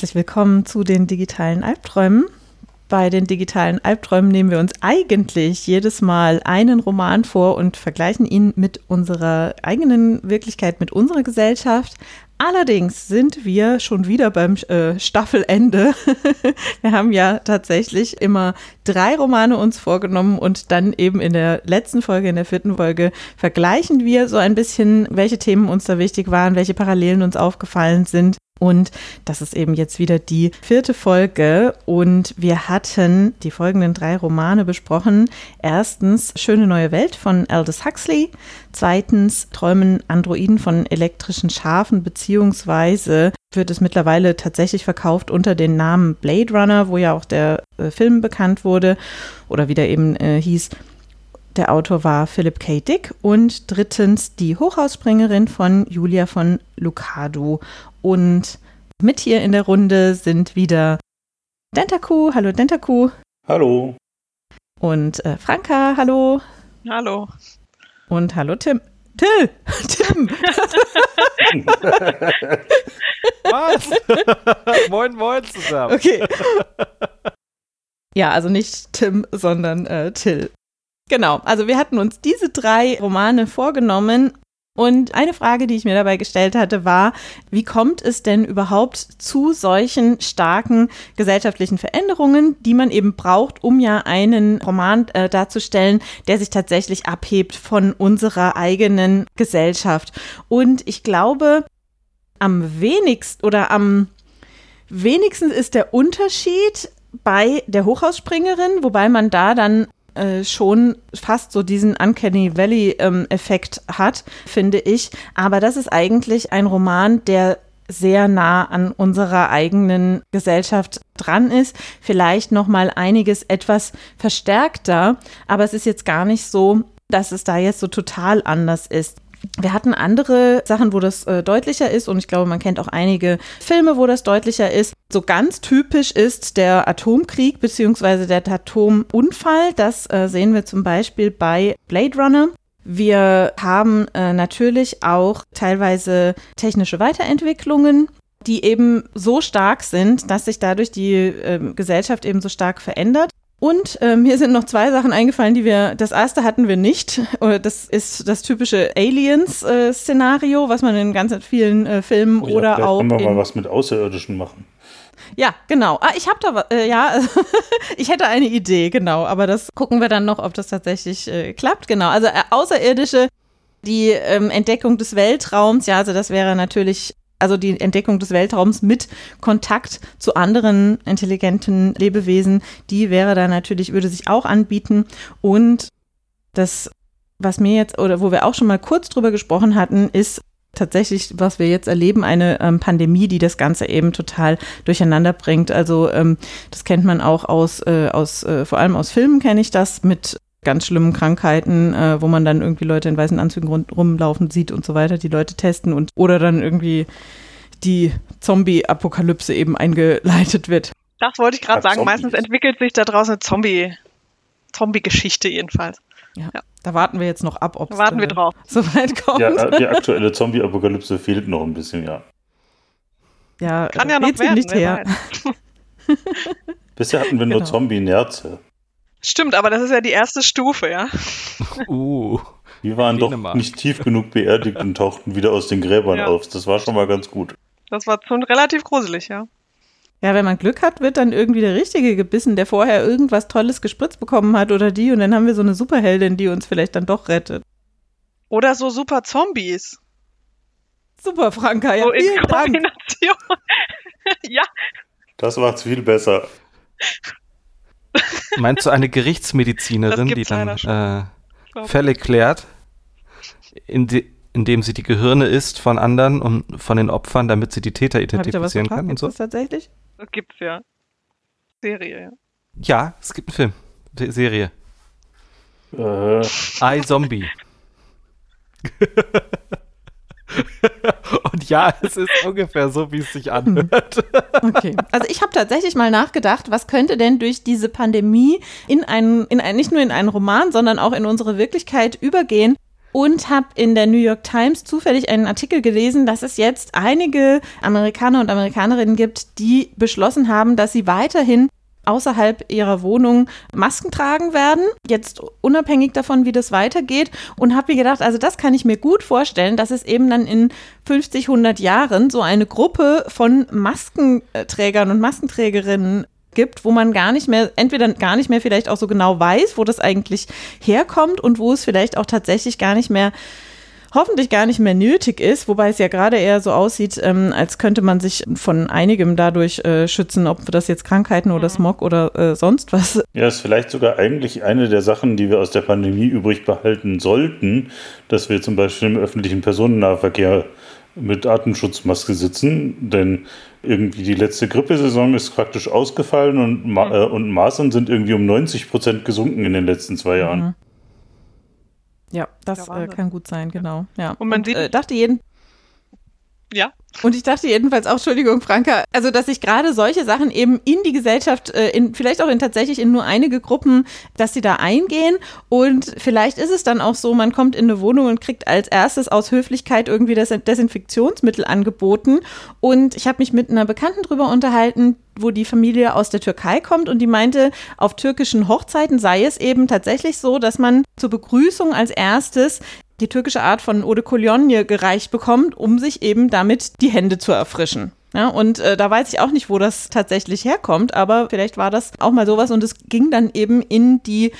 Herzlich willkommen zu den digitalen Albträumen. Bei den digitalen Albträumen nehmen wir uns eigentlich jedes Mal einen Roman vor und vergleichen ihn mit unserer eigenen Wirklichkeit, mit unserer Gesellschaft. Allerdings sind wir schon wieder beim äh, Staffelende. wir haben ja tatsächlich immer drei Romane uns vorgenommen und dann eben in der letzten Folge, in der vierten Folge, vergleichen wir so ein bisschen, welche Themen uns da wichtig waren, welche Parallelen uns aufgefallen sind. Und das ist eben jetzt wieder die vierte Folge. Und wir hatten die folgenden drei Romane besprochen. Erstens Schöne neue Welt von Aldous Huxley. Zweitens Träumen Androiden von elektrischen Schafen, beziehungsweise wird es mittlerweile tatsächlich verkauft unter dem Namen Blade Runner, wo ja auch der äh, Film bekannt wurde oder wie der eben äh, hieß. Der Autor war Philip K. Dick und drittens die Hochhausspringerin von Julia von Lucado. Und mit hier in der Runde sind wieder Dentaku. Hallo Dentaku. Hallo. Und äh, Franka. Hallo. Hallo. Und hallo Tim. Till! Tim! Was? moin, moin zusammen. Okay. Ja, also nicht Tim, sondern äh, Till. Genau, also wir hatten uns diese drei Romane vorgenommen und eine Frage, die ich mir dabei gestellt hatte, war, wie kommt es denn überhaupt zu solchen starken gesellschaftlichen Veränderungen, die man eben braucht, um ja einen Roman äh, darzustellen, der sich tatsächlich abhebt von unserer eigenen Gesellschaft. Und ich glaube, am wenigsten oder am wenigsten ist der Unterschied bei der Hochhausspringerin, wobei man da dann äh, schon fast so diesen Uncanny Valley-Effekt ähm, hat, finde ich. Aber das ist eigentlich ein Roman, der sehr nah an unserer eigenen Gesellschaft dran ist. Vielleicht noch mal einiges etwas verstärkter, aber es ist jetzt gar nicht so, dass es da jetzt so total anders ist. Wir hatten andere Sachen, wo das äh, deutlicher ist und ich glaube, man kennt auch einige Filme, wo das deutlicher ist. So ganz typisch ist der Atomkrieg bzw. der Atomunfall. Das äh, sehen wir zum Beispiel bei Blade Runner. Wir haben äh, natürlich auch teilweise technische Weiterentwicklungen, die eben so stark sind, dass sich dadurch die äh, Gesellschaft eben so stark verändert. Und äh, mir sind noch zwei Sachen eingefallen, die wir, das erste hatten wir nicht. Das ist das typische Aliens-Szenario, äh, was man in ganz vielen äh, Filmen oh ja, oder auch. Können wir mal was mit Außerirdischen machen? Ja, genau. Ah, ich habe da was, äh, ja, ich hätte eine Idee, genau. Aber das gucken wir dann noch, ob das tatsächlich äh, klappt. Genau. Also äh, Außerirdische, die ähm, Entdeckung des Weltraums, ja, also das wäre natürlich also die Entdeckung des Weltraums mit Kontakt zu anderen intelligenten Lebewesen, die wäre da natürlich, würde sich auch anbieten. Und das, was mir jetzt, oder wo wir auch schon mal kurz drüber gesprochen hatten, ist tatsächlich, was wir jetzt erleben, eine ähm, Pandemie, die das Ganze eben total durcheinander bringt. Also ähm, das kennt man auch aus, äh, aus äh, vor allem aus Filmen kenne ich das mit ganz schlimmen Krankheiten, äh, wo man dann irgendwie Leute in weißen Anzügen rund, rumlaufen sieht und so weiter, die Leute testen und oder dann irgendwie die Zombie-Apokalypse eben eingeleitet wird. Das wollte ich gerade sagen. Zombies. Meistens entwickelt sich da draußen eine Zombie, Zombie-Geschichte jedenfalls. Ja, ja, Da warten wir jetzt noch ab, ob es warten wir drauf. so weit kommt. Ja, äh, die aktuelle Zombie-Apokalypse fehlt noch ein bisschen, ja. Ja, kann ja noch werden. Nicht her. Bisher hatten wir nur genau. Zombie-Nerze. Stimmt, aber das ist ja die erste Stufe, ja. Uh. Die waren Dänemark. doch nicht tief genug beerdigt und tauchten wieder aus den Gräbern ja. auf. Das war schon mal ganz gut. Das war schon relativ gruselig, ja. Ja, wenn man Glück hat, wird dann irgendwie der Richtige gebissen, der vorher irgendwas Tolles gespritzt bekommen hat oder die und dann haben wir so eine Superheldin, die uns vielleicht dann doch rettet. Oder so super Zombies. Super, Franka, ja, so vielen Dank. ja. Das macht's viel besser. Meinst du eine Gerichtsmedizinerin, die dann äh, Fälle klärt, in die, indem sie die Gehirne isst von anderen und von den Opfern, damit sie die Täter identifizieren kann und so? Das tatsächlich? Das gibt's ja. Serie, ja. Ja, es gibt einen Film. Serie. Äh. I Zombie. Und ja, es ist ungefähr so, wie es sich anhört. Okay. Also ich habe tatsächlich mal nachgedacht, was könnte denn durch diese Pandemie in einen, in ein, nicht nur in einen Roman, sondern auch in unsere Wirklichkeit übergehen, und habe in der New York Times zufällig einen Artikel gelesen, dass es jetzt einige Amerikaner und Amerikanerinnen gibt, die beschlossen haben, dass sie weiterhin außerhalb ihrer Wohnung Masken tragen werden, jetzt unabhängig davon, wie das weitergeht. Und habe mir gedacht, also das kann ich mir gut vorstellen, dass es eben dann in 50, 100 Jahren so eine Gruppe von Maskenträgern und Maskenträgerinnen gibt, wo man gar nicht mehr, entweder gar nicht mehr vielleicht auch so genau weiß, wo das eigentlich herkommt und wo es vielleicht auch tatsächlich gar nicht mehr hoffentlich gar nicht mehr nötig ist, wobei es ja gerade eher so aussieht, ähm, als könnte man sich von einigem dadurch äh, schützen, ob das jetzt Krankheiten oder mhm. Smog oder äh, sonst was. Ja, ist vielleicht sogar eigentlich eine der Sachen, die wir aus der Pandemie übrig behalten sollten, dass wir zum Beispiel im öffentlichen Personennahverkehr mit Atemschutzmaske sitzen, denn irgendwie die letzte Grippesaison ist praktisch ausgefallen und, Ma mhm. äh, und Masern sind irgendwie um 90 Prozent gesunken in den letzten zwei Jahren. Mhm. Ja, das äh, kann gut sein, genau. Ja. Und man und, sieht, äh, dachte jeden. Ja. Und ich dachte jedenfalls auch, Entschuldigung, Franka, also dass sich gerade solche Sachen eben in die Gesellschaft, äh, in, vielleicht auch in tatsächlich in nur einige Gruppen, dass sie da eingehen. Und vielleicht ist es dann auch so, man kommt in eine Wohnung und kriegt als erstes aus Höflichkeit irgendwie das Desinfektionsmittel angeboten. Und ich habe mich mit einer Bekannten drüber unterhalten, wo die Familie aus der Türkei kommt und die meinte, auf türkischen Hochzeiten sei es eben tatsächlich so, dass man zur Begrüßung als erstes die türkische Art von Eau de Cologne gereicht bekommt, um sich eben damit die Hände zu erfrischen. Ja, und äh, da weiß ich auch nicht, wo das tatsächlich herkommt, aber vielleicht war das auch mal sowas und es ging dann eben in die,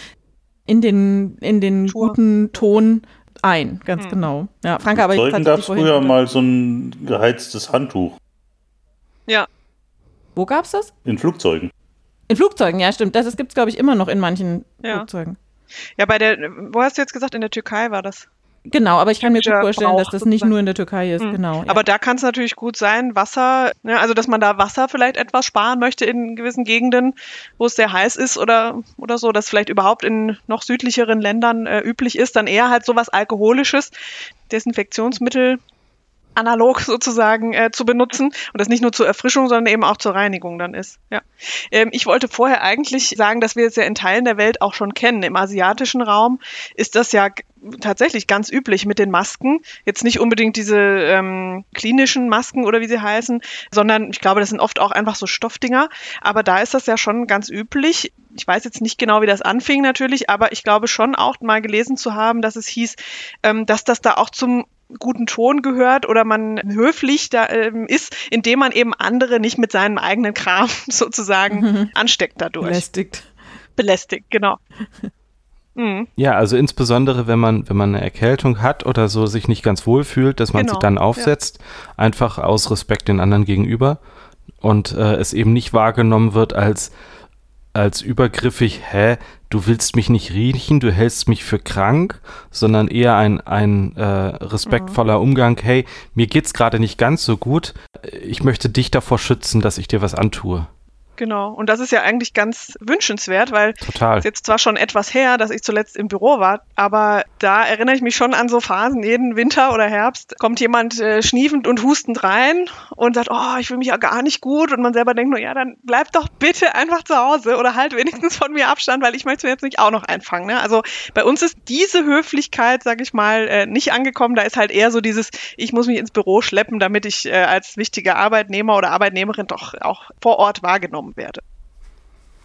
in den, in den Tour. guten Ton ein, ganz hm. genau. Ja, Franka, aber Zeugen gab es früher mal so ein geheiztes Handtuch. Ja. Wo gab es das? In Flugzeugen. In Flugzeugen, ja, stimmt. Das gibt es, glaube ich, immer noch in manchen ja. Flugzeugen. Ja, bei der, wo hast du jetzt gesagt, in der Türkei war das? Genau, aber ich kann mir gut vorstellen, dass das nicht nur in der Türkei ist, mhm. genau. Ja. Aber da kann es natürlich gut sein, Wasser, ne, also dass man da Wasser vielleicht etwas sparen möchte in gewissen Gegenden, wo es sehr heiß ist oder, oder so, dass vielleicht überhaupt in noch südlicheren Ländern äh, üblich ist, dann eher halt sowas Alkoholisches, Desinfektionsmittel analog sozusagen äh, zu benutzen und das nicht nur zur Erfrischung, sondern eben auch zur Reinigung dann ist. Ja. Ähm, ich wollte vorher eigentlich sagen, dass wir es ja in Teilen der Welt auch schon kennen. Im asiatischen Raum ist das ja tatsächlich ganz üblich mit den Masken. Jetzt nicht unbedingt diese ähm, klinischen Masken oder wie sie heißen, sondern ich glaube, das sind oft auch einfach so Stoffdinger. Aber da ist das ja schon ganz üblich. Ich weiß jetzt nicht genau, wie das anfing natürlich, aber ich glaube schon auch mal gelesen zu haben, dass es hieß, ähm, dass das da auch zum guten Ton gehört oder man höflich da ähm, ist, indem man eben andere nicht mit seinem eigenen Kram sozusagen mhm. ansteckt dadurch. Belästigt. Belästigt, genau. Mhm. Ja, also insbesondere wenn man, wenn man eine Erkältung hat oder so sich nicht ganz wohl fühlt, dass man genau. sie dann aufsetzt, ja. einfach aus Respekt den anderen gegenüber und äh, es eben nicht wahrgenommen wird als als übergriffig, hä, du willst mich nicht riechen, du hältst mich für krank, sondern eher ein, ein äh, respektvoller mhm. Umgang, hey, mir geht's gerade nicht ganz so gut, ich möchte dich davor schützen, dass ich dir was antue. Genau. Und das ist ja eigentlich ganz wünschenswert, weil Total. ist jetzt zwar schon etwas her, dass ich zuletzt im Büro war, aber da erinnere ich mich schon an so Phasen, jeden Winter oder Herbst kommt jemand äh, schniefend und hustend rein und sagt, oh, ich fühle mich ja gar nicht gut und man selber denkt nur, ja, dann bleib doch bitte einfach zu Hause oder halt wenigstens von mir Abstand, weil ich möchte mir jetzt nicht auch noch einfangen. Ne? Also bei uns ist diese Höflichkeit, sag ich mal, äh, nicht angekommen. Da ist halt eher so dieses, ich muss mich ins Büro schleppen, damit ich äh, als wichtiger Arbeitnehmer oder Arbeitnehmerin doch auch vor Ort wahrgenommen genommen werde.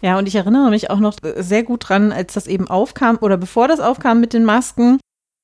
Ja, und ich erinnere mich auch noch sehr gut dran, als das eben aufkam oder bevor das aufkam mit den Masken.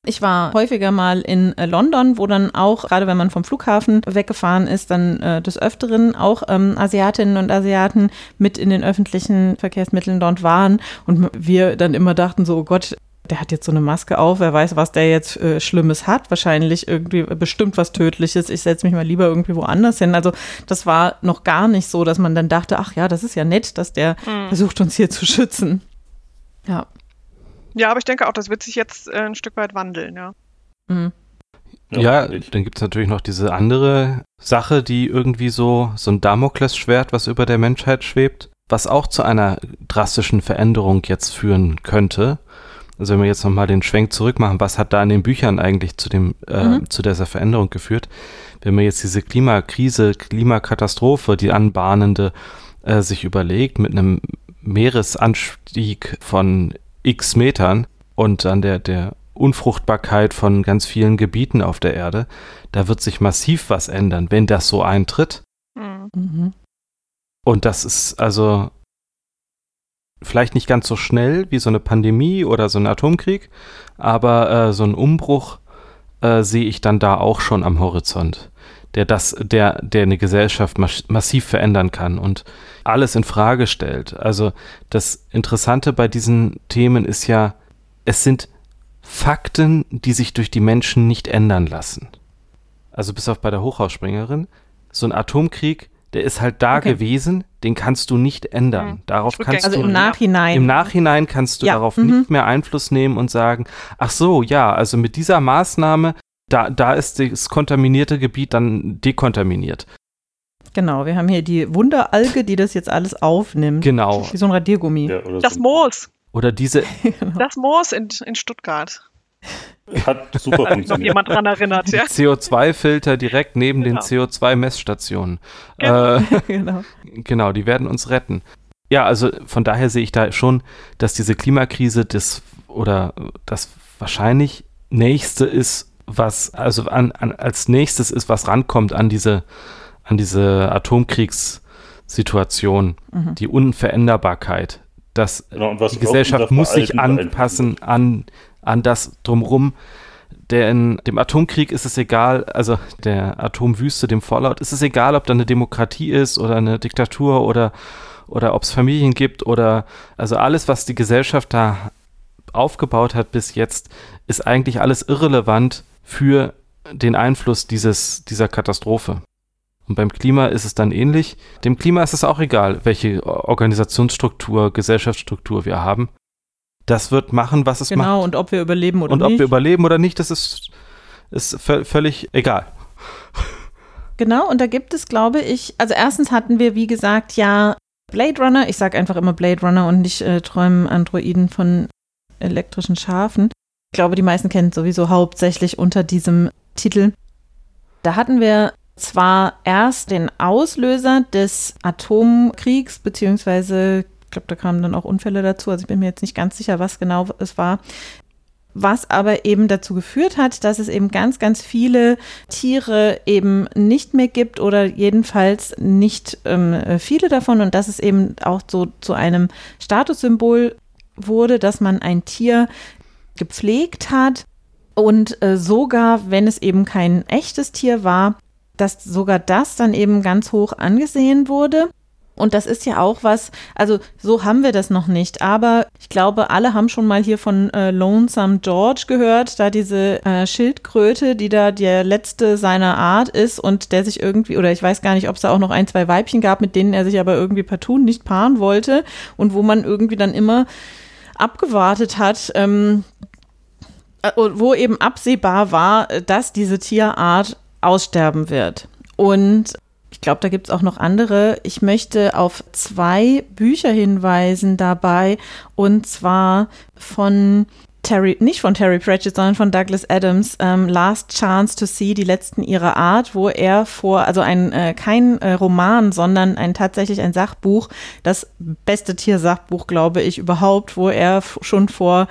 Ich war häufiger mal in äh, London, wo dann auch, gerade wenn man vom Flughafen weggefahren ist, dann äh, des Öfteren auch ähm, Asiatinnen und Asiaten mit in den öffentlichen Verkehrsmitteln dort waren und wir dann immer dachten so, oh Gott, der hat jetzt so eine Maske auf, wer weiß, was der jetzt äh, Schlimmes hat. Wahrscheinlich irgendwie bestimmt was Tödliches. Ich setze mich mal lieber irgendwie woanders hin. Also das war noch gar nicht so, dass man dann dachte, ach ja, das ist ja nett, dass der mhm. versucht, uns hier zu schützen. Ja. Ja, aber ich denke auch, das wird sich jetzt äh, ein Stück weit wandeln, ja. Mhm. Ja, ja dann gibt es natürlich noch diese andere Sache, die irgendwie so, so ein Damoklesschwert, was über der Menschheit schwebt, was auch zu einer drastischen Veränderung jetzt führen könnte. Also wenn wir jetzt nochmal den Schwenk zurück machen, was hat da in den Büchern eigentlich zu, dem, äh, mhm. zu dieser Veränderung geführt? Wenn man jetzt diese Klimakrise, Klimakatastrophe, die anbahnende, äh, sich überlegt, mit einem Meeresanstieg von x Metern und dann der, der Unfruchtbarkeit von ganz vielen Gebieten auf der Erde. Da wird sich massiv was ändern, wenn das so eintritt. Mhm. Und das ist also vielleicht nicht ganz so schnell wie so eine Pandemie oder so ein Atomkrieg, aber äh, so ein Umbruch äh, sehe ich dann da auch schon am Horizont, der das, der, der eine Gesellschaft massiv verändern kann und alles in Frage stellt. Also das Interessante bei diesen Themen ist ja, es sind Fakten, die sich durch die Menschen nicht ändern lassen. Also bis auf bei der Hochhausspringerin, so ein Atomkrieg der ist halt da okay. gewesen, den kannst du nicht ändern. Mhm. Darauf kannst also du im Nachhinein. Im Nachhinein kannst du ja. darauf mhm. nicht mehr Einfluss nehmen und sagen, ach so, ja, also mit dieser Maßnahme, da, da ist das kontaminierte Gebiet dann dekontaminiert. Genau, wir haben hier die Wunderalge, die das jetzt alles aufnimmt. Genau. Wie so ein Radiergummi. Ja, das Moos. Oder diese. genau. Das Moos in, in Stuttgart. Hat super funktioniert. noch jemand dran erinnert, ja. CO2-Filter direkt neben genau. den CO2-Messstationen. Genau. Äh, genau. genau, die werden uns retten. Ja, also von daher sehe ich da schon, dass diese Klimakrise das oder das wahrscheinlich nächste ist, was also an, an, als nächstes ist, was rankommt an diese an diese Atomkriegssituation, mhm. die Unveränderbarkeit, dass genau, die Gesellschaft muss sich anpassen an an das drumrum. Denn dem Atomkrieg ist es egal, also der Atomwüste, dem Fallout, ist es egal, ob da eine Demokratie ist oder eine Diktatur oder, oder ob es Familien gibt oder also alles, was die Gesellschaft da aufgebaut hat bis jetzt, ist eigentlich alles irrelevant für den Einfluss dieses, dieser Katastrophe. Und beim Klima ist es dann ähnlich. Dem Klima ist es auch egal, welche Organisationsstruktur, Gesellschaftsstruktur wir haben das wird machen, was es genau, macht. Genau, und ob wir überleben oder nicht. Und ob wir überleben oder nicht, das ist, ist völlig egal. Genau, und da gibt es, glaube ich, also erstens hatten wir, wie gesagt, ja Blade Runner, ich sage einfach immer Blade Runner und nicht äh, träumen Androiden von elektrischen Schafen. Ich glaube, die meisten kennen es sowieso hauptsächlich unter diesem Titel. Da hatten wir zwar erst den Auslöser des Atomkriegs beziehungsweise glaube, da kamen dann auch Unfälle dazu. Also ich bin mir jetzt nicht ganz sicher, was genau es war. Was aber eben dazu geführt hat, dass es eben ganz, ganz viele Tiere eben nicht mehr gibt oder jedenfalls nicht ähm, viele davon und dass es eben auch so zu einem Statussymbol wurde, dass man ein Tier gepflegt hat und äh, sogar, wenn es eben kein echtes Tier war, dass sogar das dann eben ganz hoch angesehen wurde. Und das ist ja auch was, also so haben wir das noch nicht, aber ich glaube, alle haben schon mal hier von äh, Lonesome George gehört, da diese äh, Schildkröte, die da der letzte seiner Art ist und der sich irgendwie, oder ich weiß gar nicht, ob es da auch noch ein, zwei Weibchen gab, mit denen er sich aber irgendwie partout nicht paaren wollte und wo man irgendwie dann immer abgewartet hat, ähm, äh, wo eben absehbar war, dass diese Tierart aussterben wird. Und glaube, da gibt es auch noch andere. Ich möchte auf zwei Bücher hinweisen dabei und zwar von Terry, nicht von Terry Pratchett, sondern von Douglas Adams, ähm, Last Chance to See, die letzten ihrer Art, wo er vor, also ein, äh, kein äh, Roman, sondern ein tatsächlich ein Sachbuch, das beste Tiersachbuch, glaube ich, überhaupt, wo er schon vor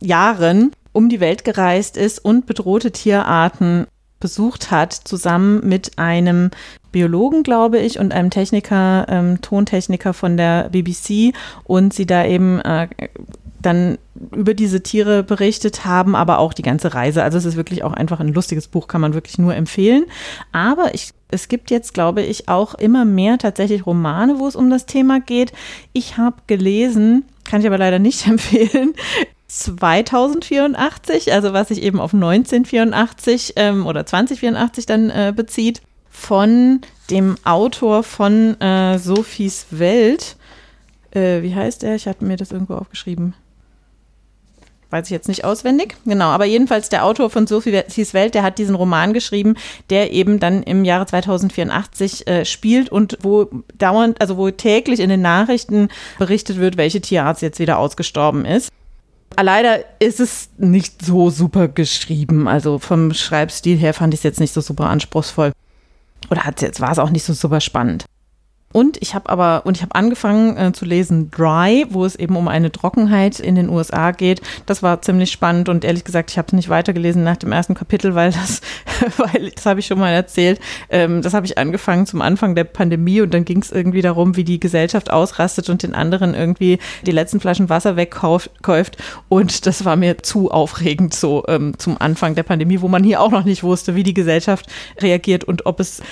Jahren um die Welt gereist ist und bedrohte Tierarten besucht hat, zusammen mit einem Biologen, glaube ich, und einem Techniker, ähm, Tontechniker von der BBC und sie da eben äh, dann über diese Tiere berichtet haben, aber auch die ganze Reise. Also es ist wirklich auch einfach ein lustiges Buch, kann man wirklich nur empfehlen. Aber ich, es gibt jetzt, glaube ich, auch immer mehr tatsächlich Romane, wo es um das Thema geht. Ich habe gelesen, kann ich aber leider nicht empfehlen, 2084, also was sich eben auf 1984 ähm, oder 2084 dann äh, bezieht, von dem Autor von äh, Sophies Welt. Äh, wie heißt er? Ich hatte mir das irgendwo aufgeschrieben. Weiß ich jetzt nicht auswendig. Genau, aber jedenfalls der Autor von Sophies Welt, der hat diesen Roman geschrieben, der eben dann im Jahre 2084 äh, spielt und wo dauernd, also wo täglich in den Nachrichten berichtet wird, welche Tierart jetzt wieder ausgestorben ist. Leider ist es nicht so super geschrieben. Also vom Schreibstil her fand ich es jetzt nicht so super anspruchsvoll. Oder hat jetzt war es auch nicht so super spannend. Und ich habe aber, und ich habe angefangen äh, zu lesen Dry, wo es eben um eine Trockenheit in den USA geht. Das war ziemlich spannend und ehrlich gesagt, ich habe es nicht weitergelesen nach dem ersten Kapitel, weil das, weil, das habe ich schon mal erzählt, ähm, das habe ich angefangen zum Anfang der Pandemie und dann ging es irgendwie darum, wie die Gesellschaft ausrastet und den anderen irgendwie die letzten Flaschen Wasser wegkauft. Und das war mir zu aufregend so ähm, zum Anfang der Pandemie, wo man hier auch noch nicht wusste, wie die Gesellschaft reagiert und ob es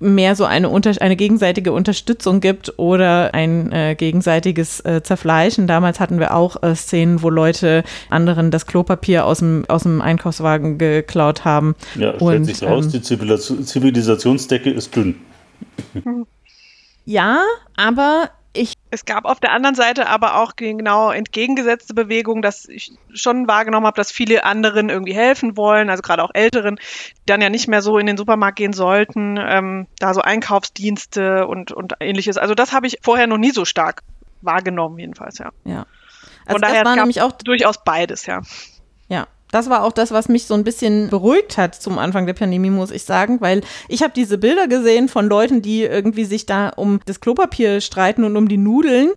mehr so eine, unter eine gegenseitige Unterstützung gibt oder ein äh, gegenseitiges äh, Zerfleischen. Damals hatten wir auch äh, Szenen, wo Leute anderen das Klopapier aus dem, aus dem Einkaufswagen geklaut haben. Ja, stellt Und, sich raus, ähm, die Zivilisationsdecke ist dünn. Ja, aber es gab auf der anderen Seite aber auch genau entgegengesetzte Bewegungen, dass ich schon wahrgenommen habe, dass viele anderen irgendwie helfen wollen, also gerade auch Älteren, die dann ja nicht mehr so in den Supermarkt gehen sollten, ähm, da so Einkaufsdienste und, und ähnliches. Also das habe ich vorher noch nie so stark wahrgenommen, jedenfalls, ja. Ja. Also Von daher das war nämlich auch durchaus beides, ja. Das war auch das, was mich so ein bisschen beruhigt hat zum Anfang der Pandemie, muss ich sagen, weil ich habe diese Bilder gesehen von Leuten, die irgendwie sich da um das Klopapier streiten und um die Nudeln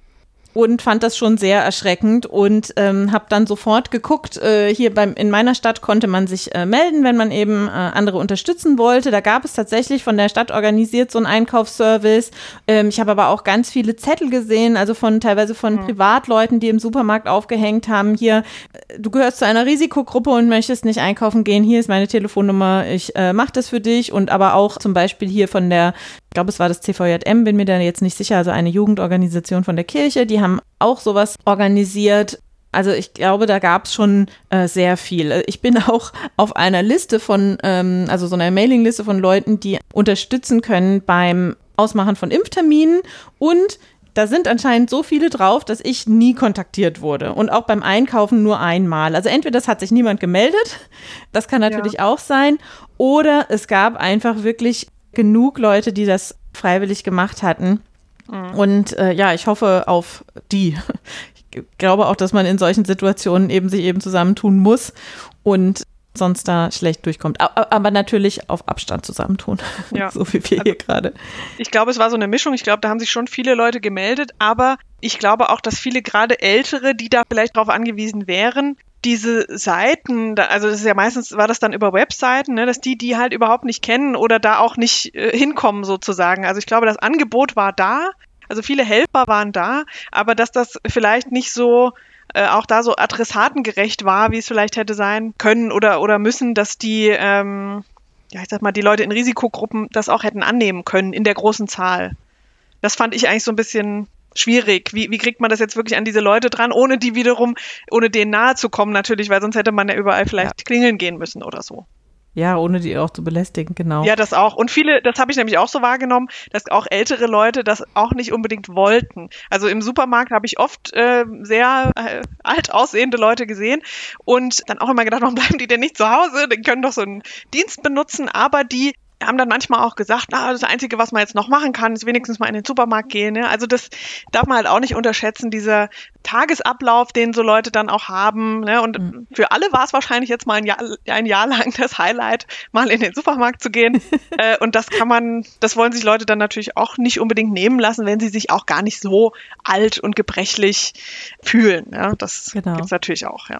und fand das schon sehr erschreckend und ähm, habe dann sofort geguckt. Äh, hier beim in meiner Stadt konnte man sich äh, melden, wenn man eben äh, andere unterstützen wollte. Da gab es tatsächlich von der Stadt organisiert so einen Einkaufsservice. Ähm, ich habe aber auch ganz viele Zettel gesehen, also von teilweise von mhm. Privatleuten, die im Supermarkt aufgehängt haben. Hier, äh, du gehörst zu einer Risikogruppe und möchtest nicht einkaufen gehen. Hier ist meine Telefonnummer. Ich äh, mache das für dich und aber auch zum Beispiel hier von der ich glaube, es war das CVJM, bin mir da jetzt nicht sicher, also eine Jugendorganisation von der Kirche, die haben auch sowas organisiert. Also ich glaube, da gab es schon äh, sehr viel. Ich bin auch auf einer Liste von, ähm, also so einer Mailingliste von Leuten, die unterstützen können beim Ausmachen von Impfterminen und da sind anscheinend so viele drauf, dass ich nie kontaktiert wurde. Und auch beim Einkaufen nur einmal. Also entweder das hat sich niemand gemeldet, das kann natürlich ja. auch sein, oder es gab einfach wirklich genug Leute, die das freiwillig gemacht hatten. Mhm. Und äh, ja, ich hoffe auf die. Ich glaube auch, dass man in solchen Situationen eben sich eben zusammentun muss und sonst da schlecht durchkommt. Aber natürlich auf Abstand zusammentun. Ja. so wie wir also, hier gerade. Ich glaube, es war so eine Mischung. Ich glaube, da haben sich schon viele Leute gemeldet, aber ich glaube auch, dass viele gerade Ältere, die da vielleicht darauf angewiesen wären, diese Seiten, also das ist ja meistens, war das dann über Webseiten, ne, dass die die halt überhaupt nicht kennen oder da auch nicht äh, hinkommen sozusagen. Also ich glaube, das Angebot war da, also viele Helfer waren da, aber dass das vielleicht nicht so äh, auch da so adressatengerecht war, wie es vielleicht hätte sein können oder, oder müssen, dass die, ähm, ja, ich sag mal, die Leute in Risikogruppen das auch hätten annehmen können in der großen Zahl. Das fand ich eigentlich so ein bisschen schwierig. Wie, wie kriegt man das jetzt wirklich an diese Leute dran, ohne die wiederum, ohne denen nahe zu kommen natürlich, weil sonst hätte man ja überall vielleicht ja. klingeln gehen müssen oder so. Ja, ohne die auch zu belästigen, genau. Ja, das auch. Und viele, das habe ich nämlich auch so wahrgenommen, dass auch ältere Leute das auch nicht unbedingt wollten. Also im Supermarkt habe ich oft äh, sehr äh, alt aussehende Leute gesehen und dann auch immer gedacht, warum bleiben die denn nicht zu Hause? Die können doch so einen Dienst benutzen, aber die haben dann manchmal auch gesagt, na, das Einzige, was man jetzt noch machen kann, ist wenigstens mal in den Supermarkt gehen. Ja? Also das darf man halt auch nicht unterschätzen, dieser Tagesablauf, den so Leute dann auch haben. Ne? Und mhm. für alle war es wahrscheinlich jetzt mal ein Jahr, ein Jahr lang das Highlight, mal in den Supermarkt zu gehen. äh, und das kann man, das wollen sich Leute dann natürlich auch nicht unbedingt nehmen lassen, wenn sie sich auch gar nicht so alt und gebrechlich fühlen. Ja? Das genau. gibt es natürlich auch, ja.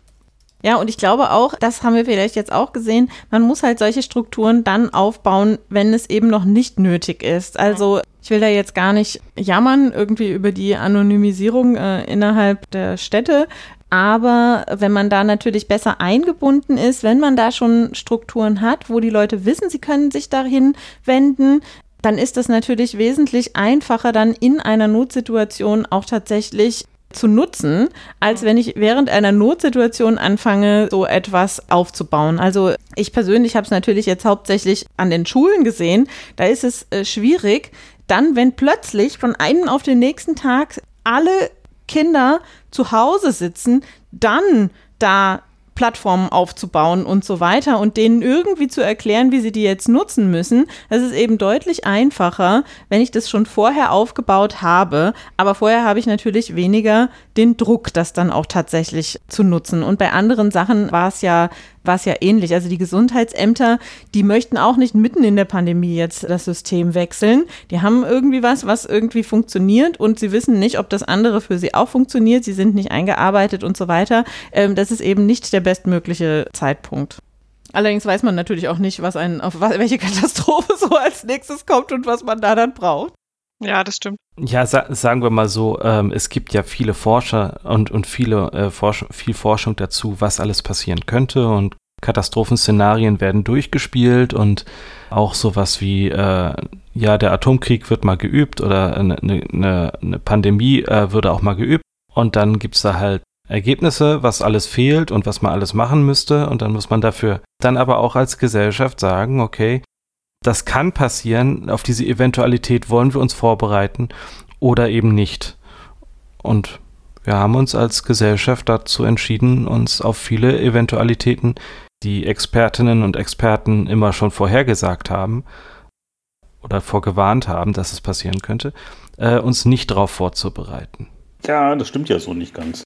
Ja, und ich glaube auch, das haben wir vielleicht jetzt auch gesehen, man muss halt solche Strukturen dann aufbauen, wenn es eben noch nicht nötig ist. Also ich will da jetzt gar nicht jammern irgendwie über die Anonymisierung äh, innerhalb der Städte. Aber wenn man da natürlich besser eingebunden ist, wenn man da schon Strukturen hat, wo die Leute wissen, sie können sich dahin wenden, dann ist das natürlich wesentlich einfacher, dann in einer Notsituation auch tatsächlich zu nutzen, als wenn ich während einer Notsituation anfange, so etwas aufzubauen. Also ich persönlich habe es natürlich jetzt hauptsächlich an den Schulen gesehen. Da ist es äh, schwierig, dann, wenn plötzlich von einem auf den nächsten Tag alle Kinder zu Hause sitzen, dann da Plattformen aufzubauen und so weiter und denen irgendwie zu erklären, wie sie die jetzt nutzen müssen. Das ist eben deutlich einfacher, wenn ich das schon vorher aufgebaut habe. Aber vorher habe ich natürlich weniger den Druck, das dann auch tatsächlich zu nutzen. Und bei anderen Sachen war es ja war es ja ähnlich. Also die Gesundheitsämter, die möchten auch nicht mitten in der Pandemie jetzt das System wechseln. Die haben irgendwie was, was irgendwie funktioniert und sie wissen nicht, ob das andere für sie auch funktioniert. Sie sind nicht eingearbeitet und so weiter. Ähm, das ist eben nicht der bestmögliche Zeitpunkt. Allerdings weiß man natürlich auch nicht, was ein, auf welche Katastrophe so als nächstes kommt und was man da dann braucht. Ja, das stimmt. Ja, sa sagen wir mal so, ähm, es gibt ja viele Forscher und, und viele, äh, Forsch viel Forschung dazu, was alles passieren könnte und Katastrophenszenarien werden durchgespielt und auch sowas wie, äh, ja, der Atomkrieg wird mal geübt oder eine, eine, eine Pandemie äh, würde auch mal geübt und dann gibt es da halt Ergebnisse, was alles fehlt und was man alles machen müsste und dann muss man dafür dann aber auch als Gesellschaft sagen, okay, das kann passieren, auf diese Eventualität wollen wir uns vorbereiten oder eben nicht. Und wir haben uns als Gesellschaft dazu entschieden, uns auf viele Eventualitäten, die Expertinnen und Experten immer schon vorhergesagt haben oder vorgewarnt haben, dass es passieren könnte, äh, uns nicht darauf vorzubereiten. Ja, das stimmt ja so nicht ganz.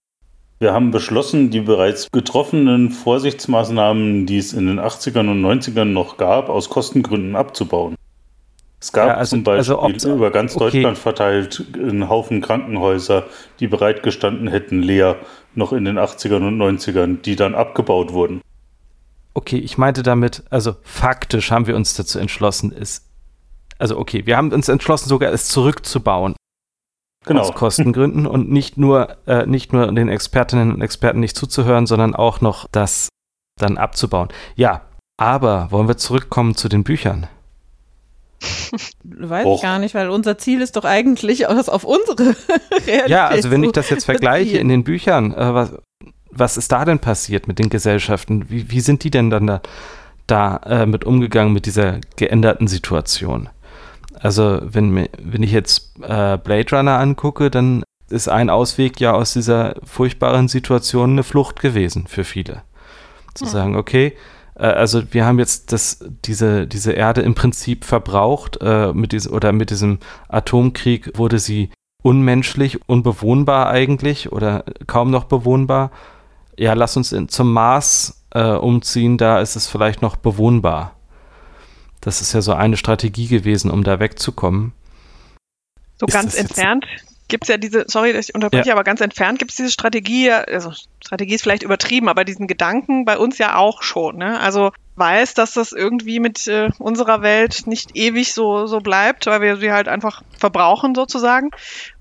Wir haben beschlossen, die bereits getroffenen Vorsichtsmaßnahmen, die es in den 80ern und 90ern noch gab, aus Kostengründen abzubauen. Es gab ja, also, zum Beispiel also über ganz okay. Deutschland verteilt einen Haufen Krankenhäuser, die bereitgestanden hätten, leer, noch in den 80ern und 90ern, die dann abgebaut wurden. Okay, ich meinte damit, also faktisch haben wir uns dazu entschlossen, es, also okay, wir haben uns entschlossen, sogar es zurückzubauen. Genau. Aus Kostengründen und nicht nur, äh, nicht nur den Expertinnen und Experten nicht zuzuhören, sondern auch noch das dann abzubauen. Ja, aber wollen wir zurückkommen zu den Büchern? Weiß Och. ich gar nicht, weil unser Ziel ist doch eigentlich, das auf unsere Realität Ja, also wenn ich das jetzt vergleiche in den Büchern, äh, was, was ist da denn passiert mit den Gesellschaften? Wie, wie sind die denn dann da, da äh, mit umgegangen mit dieser geänderten Situation? Also wenn, wenn ich jetzt äh, Blade Runner angucke, dann ist ein Ausweg ja aus dieser furchtbaren Situation eine Flucht gewesen für viele. Zu hm. sagen, okay, äh, also wir haben jetzt das, diese, diese Erde im Prinzip verbraucht, äh, mit diesem, oder mit diesem Atomkrieg wurde sie unmenschlich, unbewohnbar eigentlich oder kaum noch bewohnbar. Ja, lass uns in, zum Mars äh, umziehen, da ist es vielleicht noch bewohnbar. Das ist ja so eine Strategie gewesen, um da wegzukommen. So ist ganz entfernt gibt es ja diese, sorry, dass ich unterbreche, ja. aber ganz entfernt gibt es diese Strategie, also Strategie ist vielleicht übertrieben, aber diesen Gedanken bei uns ja auch schon. Ne? Also weiß, dass das irgendwie mit äh, unserer Welt nicht ewig so, so bleibt, weil wir sie halt einfach verbrauchen sozusagen.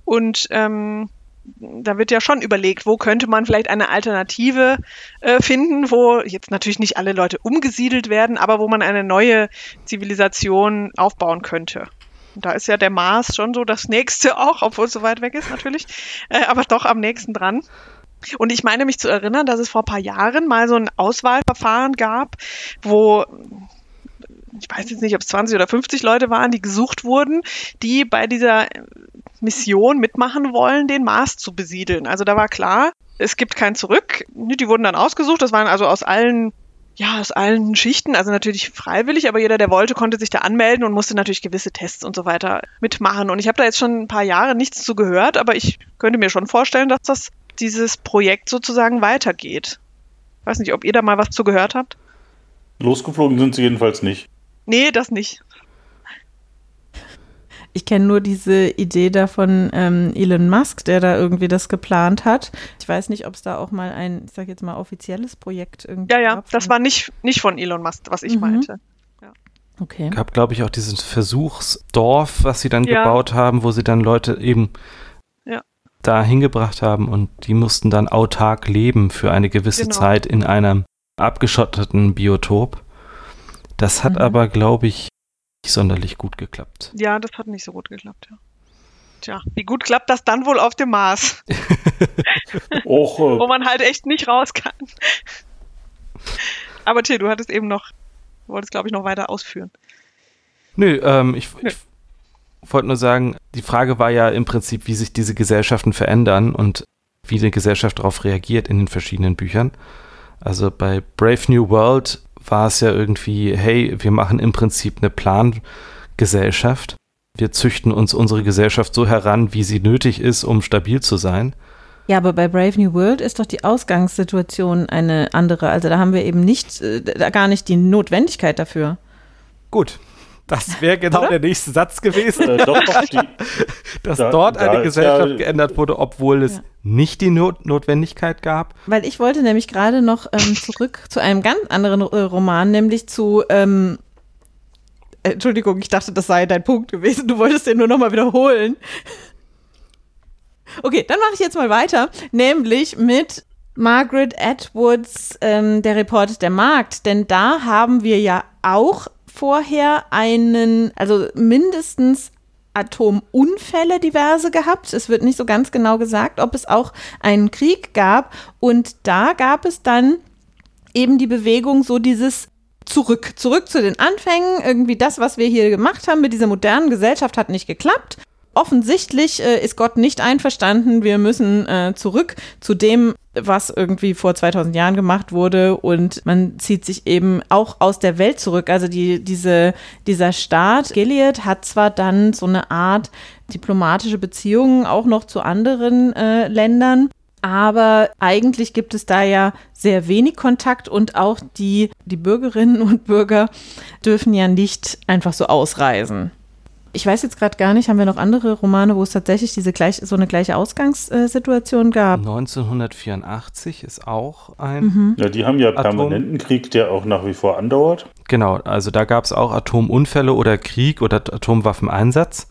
Und ähm, da wird ja schon überlegt, wo könnte man vielleicht eine Alternative äh, finden, wo jetzt natürlich nicht alle Leute umgesiedelt werden, aber wo man eine neue Zivilisation aufbauen könnte. Und da ist ja der Mars schon so das nächste auch, obwohl es so weit weg ist natürlich, äh, aber doch am nächsten dran. Und ich meine mich zu erinnern, dass es vor ein paar Jahren mal so ein Auswahlverfahren gab, wo ich weiß jetzt nicht, ob es 20 oder 50 Leute waren, die gesucht wurden, die bei dieser Mission mitmachen wollen, den Mars zu besiedeln. Also da war klar, es gibt kein Zurück. Die wurden dann ausgesucht. Das waren also aus allen ja, aus allen Schichten, also natürlich freiwillig, aber jeder, der wollte, konnte sich da anmelden und musste natürlich gewisse Tests und so weiter mitmachen. Und ich habe da jetzt schon ein paar Jahre nichts zu gehört, aber ich könnte mir schon vorstellen, dass das dieses Projekt sozusagen weitergeht. Ich weiß nicht, ob ihr da mal was zu gehört habt. Losgeflogen sind sie jedenfalls nicht. Nee, das nicht. Ich kenne nur diese Idee da von ähm, Elon Musk, der da irgendwie das geplant hat. Ich weiß nicht, ob es da auch mal ein, ich sage jetzt mal, offizielles Projekt irgendwie Ja, ja, gab. das war nicht, nicht von Elon Musk, was ich mhm. meinte. Ja. Okay. Gab, glaube ich, auch dieses Versuchsdorf, was sie dann ja. gebaut haben, wo sie dann Leute eben ja. da hingebracht haben und die mussten dann autark leben für eine gewisse genau. Zeit in einem abgeschotteten Biotop. Das hat mhm. aber, glaube ich, sonderlich gut geklappt. Ja, das hat nicht so gut geklappt, ja. Tja, wie gut klappt das dann wohl auf dem Mars? Och, äh. Wo man halt echt nicht raus kann. Aber Till, du hattest eben noch, wolltest glaube ich noch weiter ausführen. Nö, ähm, ich, Nö. ich wollte nur sagen, die Frage war ja im Prinzip, wie sich diese Gesellschaften verändern und wie die Gesellschaft darauf reagiert in den verschiedenen Büchern. Also bei Brave New World war es ja irgendwie, hey, wir machen im Prinzip eine Plangesellschaft. Wir züchten uns unsere Gesellschaft so heran, wie sie nötig ist, um stabil zu sein. Ja, aber bei Brave New World ist doch die Ausgangssituation eine andere. Also da haben wir eben nicht, äh, da gar nicht die Notwendigkeit dafür. Gut, das wäre genau Oder? der nächste Satz gewesen. Äh, doch, doch, die, Dass da, dort eine Gesellschaft ja, geändert wurde, obwohl es ja. nicht die Not Notwendigkeit gab. Weil ich wollte nämlich gerade noch ähm, zurück zu einem ganz anderen äh, Roman, nämlich zu ähm, Entschuldigung, ich dachte, das sei dein Punkt gewesen. Du wolltest den nur nochmal wiederholen. Okay, dann mache ich jetzt mal weiter, nämlich mit Margaret Atwoods, ähm, der Report der Markt. Denn da haben wir ja auch vorher einen, also mindestens Atomunfälle diverse gehabt. Es wird nicht so ganz genau gesagt, ob es auch einen Krieg gab. Und da gab es dann eben die Bewegung, so dieses zurück, zurück zu den Anfängen. Irgendwie das, was wir hier gemacht haben mit dieser modernen Gesellschaft, hat nicht geklappt. Offensichtlich äh, ist Gott nicht einverstanden. Wir müssen äh, zurück zu dem, was irgendwie vor 2000 Jahren gemacht wurde und man zieht sich eben auch aus der Welt zurück. Also die, diese, dieser Staat Gilead hat zwar dann so eine Art diplomatische Beziehungen auch noch zu anderen äh, Ländern, aber eigentlich gibt es da ja sehr wenig Kontakt und auch die, die Bürgerinnen und Bürger dürfen ja nicht einfach so ausreisen. Ich weiß jetzt gerade gar nicht, haben wir noch andere Romane, wo es tatsächlich diese gleich, so eine gleiche Ausgangssituation gab? 1984 ist auch ein. Mhm. Ja, die haben ja permanenten Atom Krieg, der auch nach wie vor andauert. Genau, also da gab es auch Atomunfälle oder Krieg oder Atomwaffeneinsatz.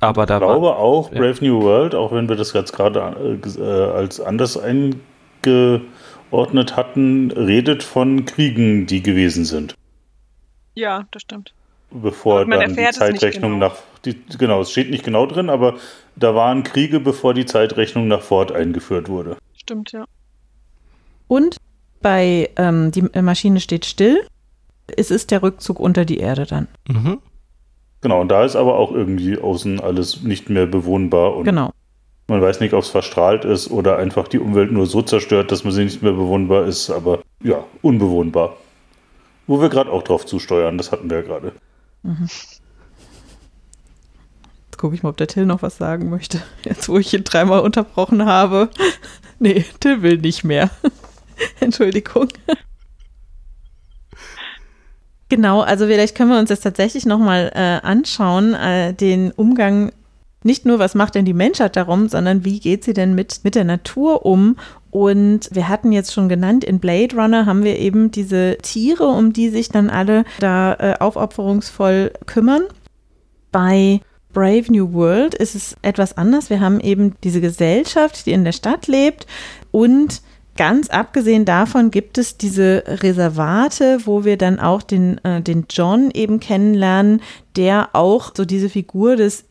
Aber da ich glaube war, auch Brave ja. New World, auch wenn wir das jetzt gerade äh, als anders eingeordnet hatten, redet von Kriegen, die gewesen sind. Ja, das stimmt. Bevor dann die Zeitrechnung genau. nach. Die, genau, es steht nicht genau drin, aber da waren Kriege, bevor die Zeitrechnung nach Ford eingeführt wurde. Stimmt, ja. Und bei ähm, die Maschine steht still. Es ist der Rückzug unter die Erde dann. Mhm. Genau, und da ist aber auch irgendwie außen alles nicht mehr bewohnbar und genau. man weiß nicht, ob es verstrahlt ist oder einfach die Umwelt nur so zerstört, dass man sie nicht mehr bewohnbar ist, aber ja, unbewohnbar. Wo wir gerade auch drauf zusteuern, das hatten wir ja gerade. Mhm. Jetzt gucke ich mal, ob der Till noch was sagen möchte. Jetzt, wo ich ihn dreimal unterbrochen habe. nee, Till will nicht mehr. Entschuldigung. Genau, also vielleicht können wir uns das tatsächlich nochmal äh, anschauen, äh, den Umgang, nicht nur, was macht denn die Menschheit darum, sondern wie geht sie denn mit, mit der Natur um? Und wir hatten jetzt schon genannt, in Blade Runner haben wir eben diese Tiere, um die sich dann alle da äh, aufopferungsvoll kümmern. Bei Brave New World ist es etwas anders. Wir haben eben diese Gesellschaft, die in der Stadt lebt und Ganz abgesehen davon gibt es diese Reservate, wo wir dann auch den, äh, den John eben kennenlernen, der auch so diese Figur des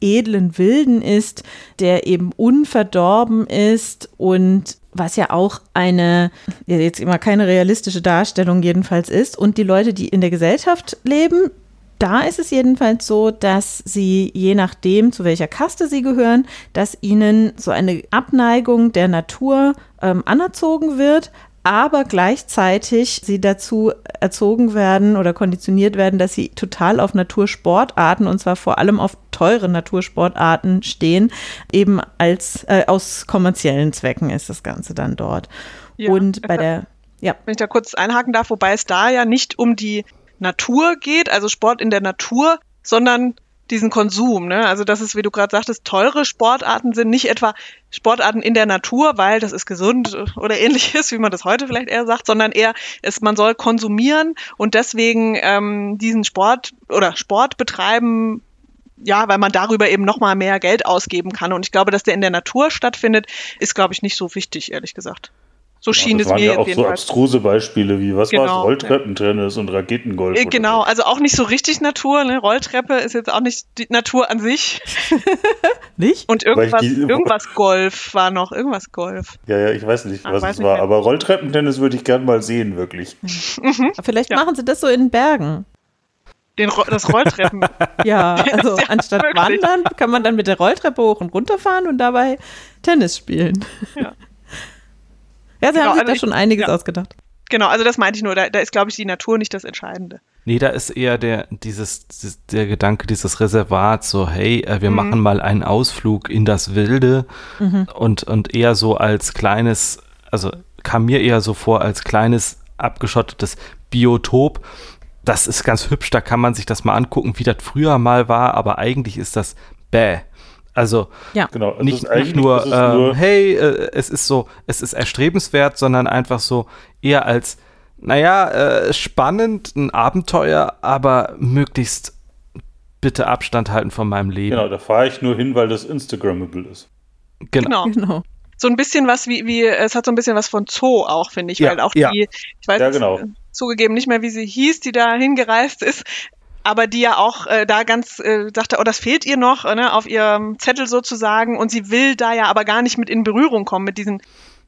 edlen Wilden ist, der eben unverdorben ist und was ja auch eine, jetzt immer keine realistische Darstellung jedenfalls ist. Und die Leute, die in der Gesellschaft leben, da ist es jedenfalls so, dass sie, je nachdem, zu welcher Kaste sie gehören, dass ihnen so eine Abneigung der Natur ähm, anerzogen wird, aber gleichzeitig sie dazu erzogen werden oder konditioniert werden, dass sie total auf Natursportarten und zwar vor allem auf teure Natursportarten stehen, eben als äh, aus kommerziellen Zwecken ist das Ganze dann dort. Ja, und bei der ja. Wenn ich da kurz einhaken darf, wobei es da ja nicht um die Natur geht, also Sport in der Natur, sondern diesen Konsum. Ne? Also dass es, wie du gerade sagtest, teure Sportarten sind, nicht etwa Sportarten in der Natur, weil das ist gesund oder ähnliches, wie man das heute vielleicht eher sagt, sondern eher, es, man soll konsumieren und deswegen ähm, diesen Sport oder Sport betreiben, ja, weil man darüber eben nochmal mehr Geld ausgeben kann. Und ich glaube, dass der in der Natur stattfindet, ist, glaube ich, nicht so wichtig, ehrlich gesagt. So schien es mir. Ja auch so abstruse Beispiele wie, was genau, war es, Rolltreppentennis ja. und Raketengolf. Äh, genau, also auch nicht so richtig Natur. Ne? Rolltreppe ist jetzt auch nicht die Natur an sich. nicht? Und irgendwas, irgendwas Golf war noch, irgendwas Golf. Ja, ja, ich weiß nicht, was weiß es war. Mehr. Aber Rolltreppentennis würde ich gern mal sehen, wirklich. Mhm. Vielleicht ja. machen sie das so in Bergen. Den, das Rolltreppen. ja, also anstatt wandern kann man dann mit der Rolltreppe hoch und runter fahren und dabei Tennis spielen. Ja. Ja, sie genau, haben sich also da schon einiges ja. ausgedacht. Genau, also das meinte ich nur. Da, da ist, glaube ich, die Natur nicht das Entscheidende. Nee, da ist eher der, dieses, der Gedanke dieses Reservats, so, hey, äh, wir mhm. machen mal einen Ausflug in das Wilde mhm. und, und eher so als kleines, also kam mir eher so vor, als kleines abgeschottetes Biotop. Das ist ganz hübsch, da kann man sich das mal angucken, wie das früher mal war, aber eigentlich ist das bäh. Also, ja. genau, also nicht, nicht nur, äh, nur, hey, äh, es ist so, es ist erstrebenswert, sondern einfach so eher als, naja, äh, spannend, ein Abenteuer, aber möglichst bitte Abstand halten von meinem Leben. Genau, da fahre ich nur hin, weil das Instagrammable ist. Genau. genau. genau. So ein bisschen was wie, wie, es hat so ein bisschen was von Zoo auch, finde ich, ja, weil auch ja. die, ich weiß ja, genau. zugegeben nicht mehr, wie sie hieß, die da hingereist ist, aber die ja auch äh, da ganz äh, dachte, oh, das fehlt ihr noch ne, auf ihrem Zettel sozusagen und sie will da ja aber gar nicht mit in Berührung kommen mit diesen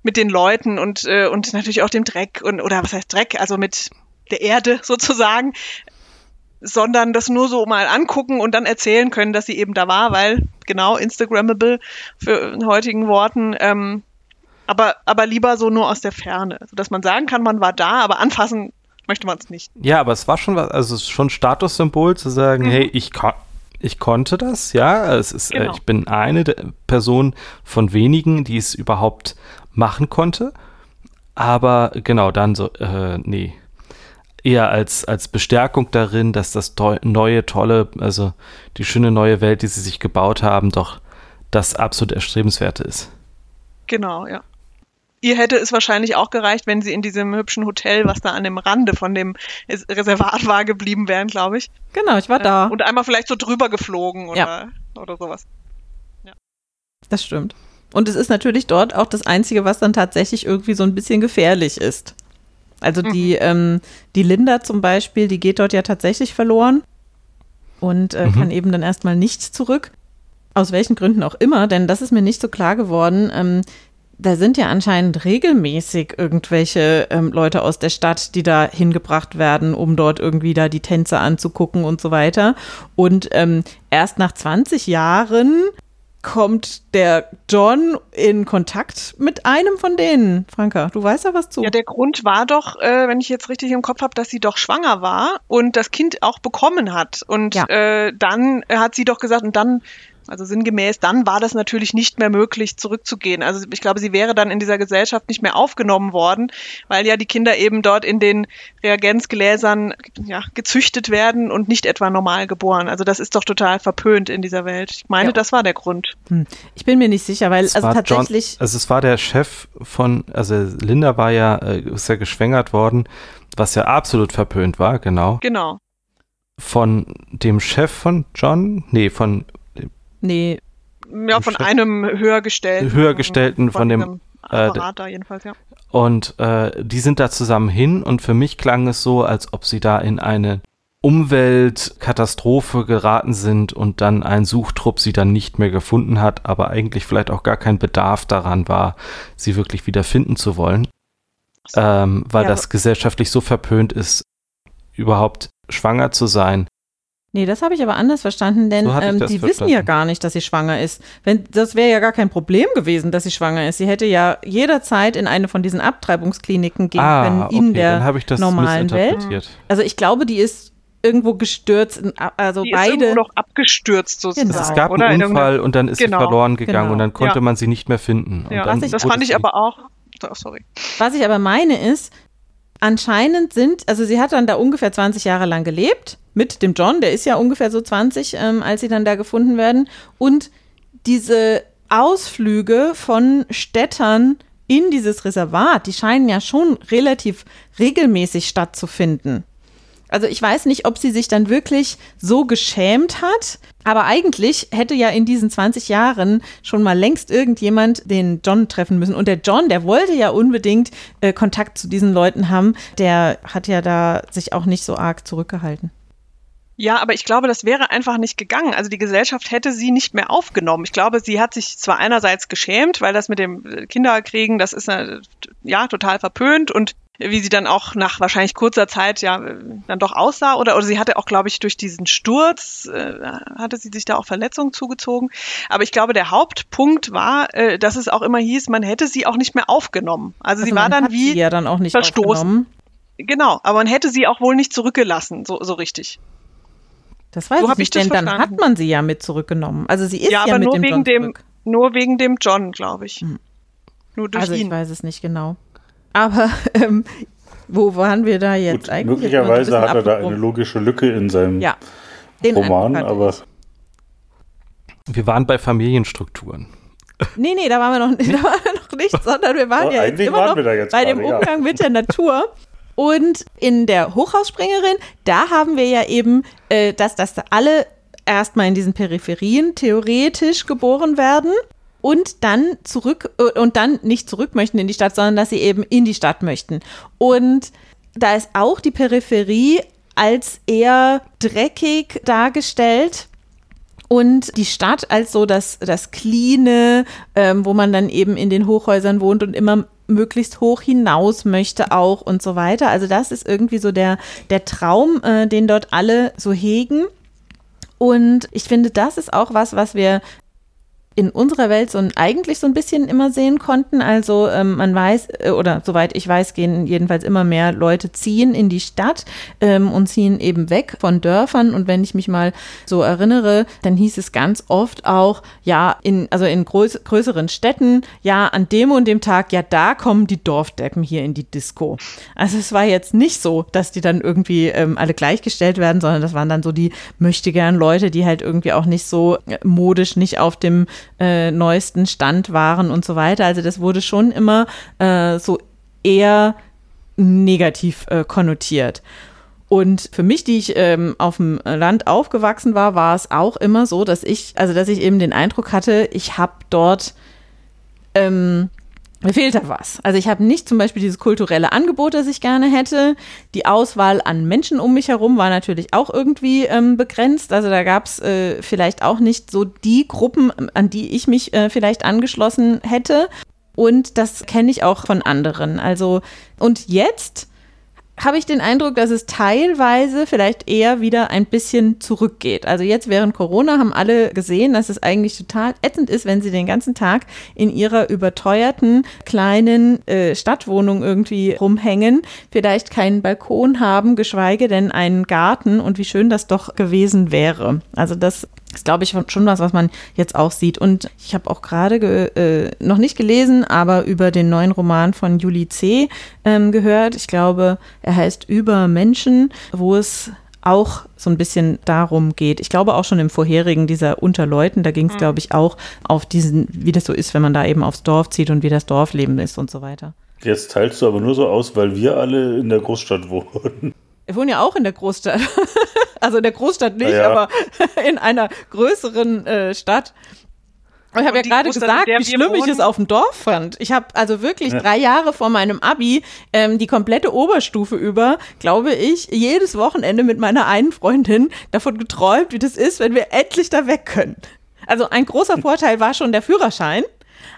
mit den Leuten und äh, und natürlich auch dem Dreck und oder was heißt Dreck, also mit der Erde sozusagen, sondern das nur so mal angucken und dann erzählen können, dass sie eben da war, weil genau Instagrammable für heutigen Worten. Ähm, aber, aber lieber so nur aus der Ferne, dass man sagen kann, man war da, aber anfassen möchte man es nicht. Ja, aber es war schon was, also schon Statussymbol zu sagen, mhm. hey, ich kann, ich konnte das, ja. Es ist, äh, genau. äh, ich bin eine Person von wenigen, die es überhaupt machen konnte. Aber genau, dann so, äh, nee. Eher als, als Bestärkung darin, dass das neue, tolle, also die schöne neue Welt, die sie sich gebaut haben, doch das absolut Erstrebenswerte ist. Genau, ja ihr hätte es wahrscheinlich auch gereicht, wenn sie in diesem hübschen Hotel, was da an dem Rande von dem Reservat war, geblieben wären, glaube ich. Genau, ich war da. Und einmal vielleicht so drüber geflogen oder, ja. oder sowas. Ja. Das stimmt. Und es ist natürlich dort auch das Einzige, was dann tatsächlich irgendwie so ein bisschen gefährlich ist. Also die, mhm. ähm, die Linda zum Beispiel, die geht dort ja tatsächlich verloren und äh, mhm. kann eben dann erstmal nicht zurück. Aus welchen Gründen auch immer, denn das ist mir nicht so klar geworden. Ähm, da sind ja anscheinend regelmäßig irgendwelche ähm, Leute aus der Stadt, die da hingebracht werden, um dort irgendwie da die Tänze anzugucken und so weiter. Und ähm, erst nach 20 Jahren kommt der John in Kontakt mit einem von denen. Franka, du weißt ja was zu. Ja, der Grund war doch, äh, wenn ich jetzt richtig im Kopf habe, dass sie doch schwanger war und das Kind auch bekommen hat. Und ja. äh, dann hat sie doch gesagt, und dann also sinngemäß, dann war das natürlich nicht mehr möglich, zurückzugehen. Also ich glaube, sie wäre dann in dieser Gesellschaft nicht mehr aufgenommen worden, weil ja die Kinder eben dort in den Reagenzgläsern ja, gezüchtet werden und nicht etwa normal geboren. Also das ist doch total verpönt in dieser Welt. Ich meine, ja. das war der Grund. Hm. Ich bin mir nicht sicher, weil es also tatsächlich. John, also es war der Chef von, also Linda war ja, äh, ist ja geschwängert worden, was ja absolut verpönt war, genau. Genau von dem Chef von John, nee, von Nee. Ja, von einem höhergestellten. Höhergestellten, von, von dem Apparat äh, da jedenfalls, ja. Und äh, die sind da zusammen hin und für mich klang es so, als ob sie da in eine Umweltkatastrophe geraten sind und dann ein Suchtrupp sie dann nicht mehr gefunden hat, aber eigentlich vielleicht auch gar kein Bedarf daran war, sie wirklich wieder finden zu wollen, ähm, weil ja, das gesellschaftlich so verpönt ist, überhaupt schwanger zu sein Nee, das habe ich aber anders verstanden, denn so ähm, die verstanden. wissen ja gar nicht, dass sie schwanger ist. Wenn, das wäre ja gar kein Problem gewesen, dass sie schwanger ist. Sie hätte ja jederzeit in eine von diesen Abtreibungskliniken gehen ah, können in okay, der normalen Welt. Also ich glaube, die ist irgendwo gestürzt, also die beide. Ist noch abgestürzt sozusagen. Genau. Es gab oder? einen Unfall und dann ist genau. sie verloren gegangen genau. und dann konnte ja. man sie nicht mehr finden. Ja. Ich, das fand ich aber auch. Oh, sorry. Was ich aber meine ist, anscheinend sind, also sie hat dann da ungefähr 20 Jahre lang gelebt mit dem John, der ist ja ungefähr so 20, ähm, als sie dann da gefunden werden. Und diese Ausflüge von Städtern in dieses Reservat, die scheinen ja schon relativ regelmäßig stattzufinden. Also ich weiß nicht, ob sie sich dann wirklich so geschämt hat, aber eigentlich hätte ja in diesen 20 Jahren schon mal längst irgendjemand den John treffen müssen. Und der John, der wollte ja unbedingt äh, Kontakt zu diesen Leuten haben, der hat ja da sich auch nicht so arg zurückgehalten. Ja, aber ich glaube, das wäre einfach nicht gegangen. Also die Gesellschaft hätte sie nicht mehr aufgenommen. Ich glaube, sie hat sich zwar einerseits geschämt, weil das mit dem Kinderkriegen, das ist ja total verpönt und wie sie dann auch nach wahrscheinlich kurzer Zeit ja dann doch aussah oder oder sie hatte auch glaube ich durch diesen Sturz äh, hatte sie sich da auch Verletzungen zugezogen aber ich glaube der Hauptpunkt war äh, dass es auch immer hieß man hätte sie auch nicht mehr aufgenommen also, also sie war dann wie ja dann auch nicht verstoßen Genau, aber man hätte sie auch wohl nicht zurückgelassen, so, so richtig. Das weiß so ich nicht, ich denn dann hat man sie ja mit zurückgenommen. Also sie ist ja, ja aber mit nur dem wegen John dem, zurück. Nur wegen dem John, glaube ich. Hm. Nur durch also ihn. ich weiß es nicht genau. Aber ähm, wo waren wir da jetzt Gut, eigentlich? Möglicherweise hat er da eine logische Lücke in seinem ja, Roman, aber. Wir waren bei Familienstrukturen. Nee, nee, da waren wir noch, da waren wir noch nicht, sondern wir waren oh, ja jetzt immer noch jetzt bei dem Umgang ja. mit der Natur. Und in der Hochhausspringerin, da haben wir ja eben, äh, dass, dass alle erstmal in diesen Peripherien theoretisch geboren werden und dann zurück äh, und dann nicht zurück möchten in die Stadt, sondern dass sie eben in die Stadt möchten. Und da ist auch die Peripherie als eher dreckig dargestellt und die Stadt als so das, das Cleane, ähm, wo man dann eben in den Hochhäusern wohnt und immer möglichst hoch hinaus möchte auch und so weiter. Also das ist irgendwie so der, der Traum, äh, den dort alle so hegen. Und ich finde, das ist auch was, was wir in unserer Welt so ein, eigentlich so ein bisschen immer sehen konnten. Also ähm, man weiß, äh, oder soweit ich weiß, gehen jedenfalls immer mehr Leute ziehen in die Stadt ähm, und ziehen eben weg von Dörfern. Und wenn ich mich mal so erinnere, dann hieß es ganz oft auch, ja, in, also in größ größeren Städten, ja, an dem und dem Tag, ja, da kommen die Dorfdeppen hier in die Disco. Also es war jetzt nicht so, dass die dann irgendwie ähm, alle gleichgestellt werden, sondern das waren dann so die möchte gern Leute, die halt irgendwie auch nicht so äh, modisch, nicht auf dem äh, neuesten Stand waren und so weiter. Also das wurde schon immer äh, so eher negativ äh, konnotiert. Und für mich, die ich ähm, auf dem Land aufgewachsen war, war es auch immer so, dass ich, also dass ich eben den Eindruck hatte, ich habe dort ähm, mir fehlt da was. Also ich habe nicht zum Beispiel dieses kulturelle Angebot, das ich gerne hätte. Die Auswahl an Menschen um mich herum war natürlich auch irgendwie ähm, begrenzt. Also da gab es äh, vielleicht auch nicht so die Gruppen, an die ich mich äh, vielleicht angeschlossen hätte. Und das kenne ich auch von anderen. Also und jetzt habe ich den Eindruck, dass es teilweise vielleicht eher wieder ein bisschen zurückgeht. Also jetzt während Corona haben alle gesehen, dass es eigentlich total ätzend ist, wenn sie den ganzen Tag in ihrer überteuerten kleinen äh, Stadtwohnung irgendwie rumhängen, vielleicht keinen Balkon haben, geschweige denn einen Garten und wie schön das doch gewesen wäre. Also das ist, glaube ich, schon was, was man jetzt auch sieht. Und ich habe auch gerade äh, noch nicht gelesen, aber über den neuen Roman von Julie C. Ähm, gehört. Ich glaube, er heißt Über Menschen, wo es auch so ein bisschen darum geht. Ich glaube auch schon im vorherigen dieser Unterleuten, da ging es, mhm. glaube ich, auch auf diesen, wie das so ist, wenn man da eben aufs Dorf zieht und wie das Dorfleben ist und so weiter. Jetzt teilst du aber nur so aus, weil wir alle in der Großstadt wohnen. Wir wohnen ja auch in der Großstadt. also in der Großstadt nicht, ja. aber in einer größeren äh, Stadt. Und ich habe ja gerade gesagt, wie schlimm ich es auf dem Dorf fand. Ich habe also wirklich ja. drei Jahre vor meinem Abi ähm, die komplette Oberstufe über, glaube ich, jedes Wochenende mit meiner einen Freundin davon geträumt, wie das ist, wenn wir endlich da weg können. Also ein großer Vorteil war schon der Führerschein,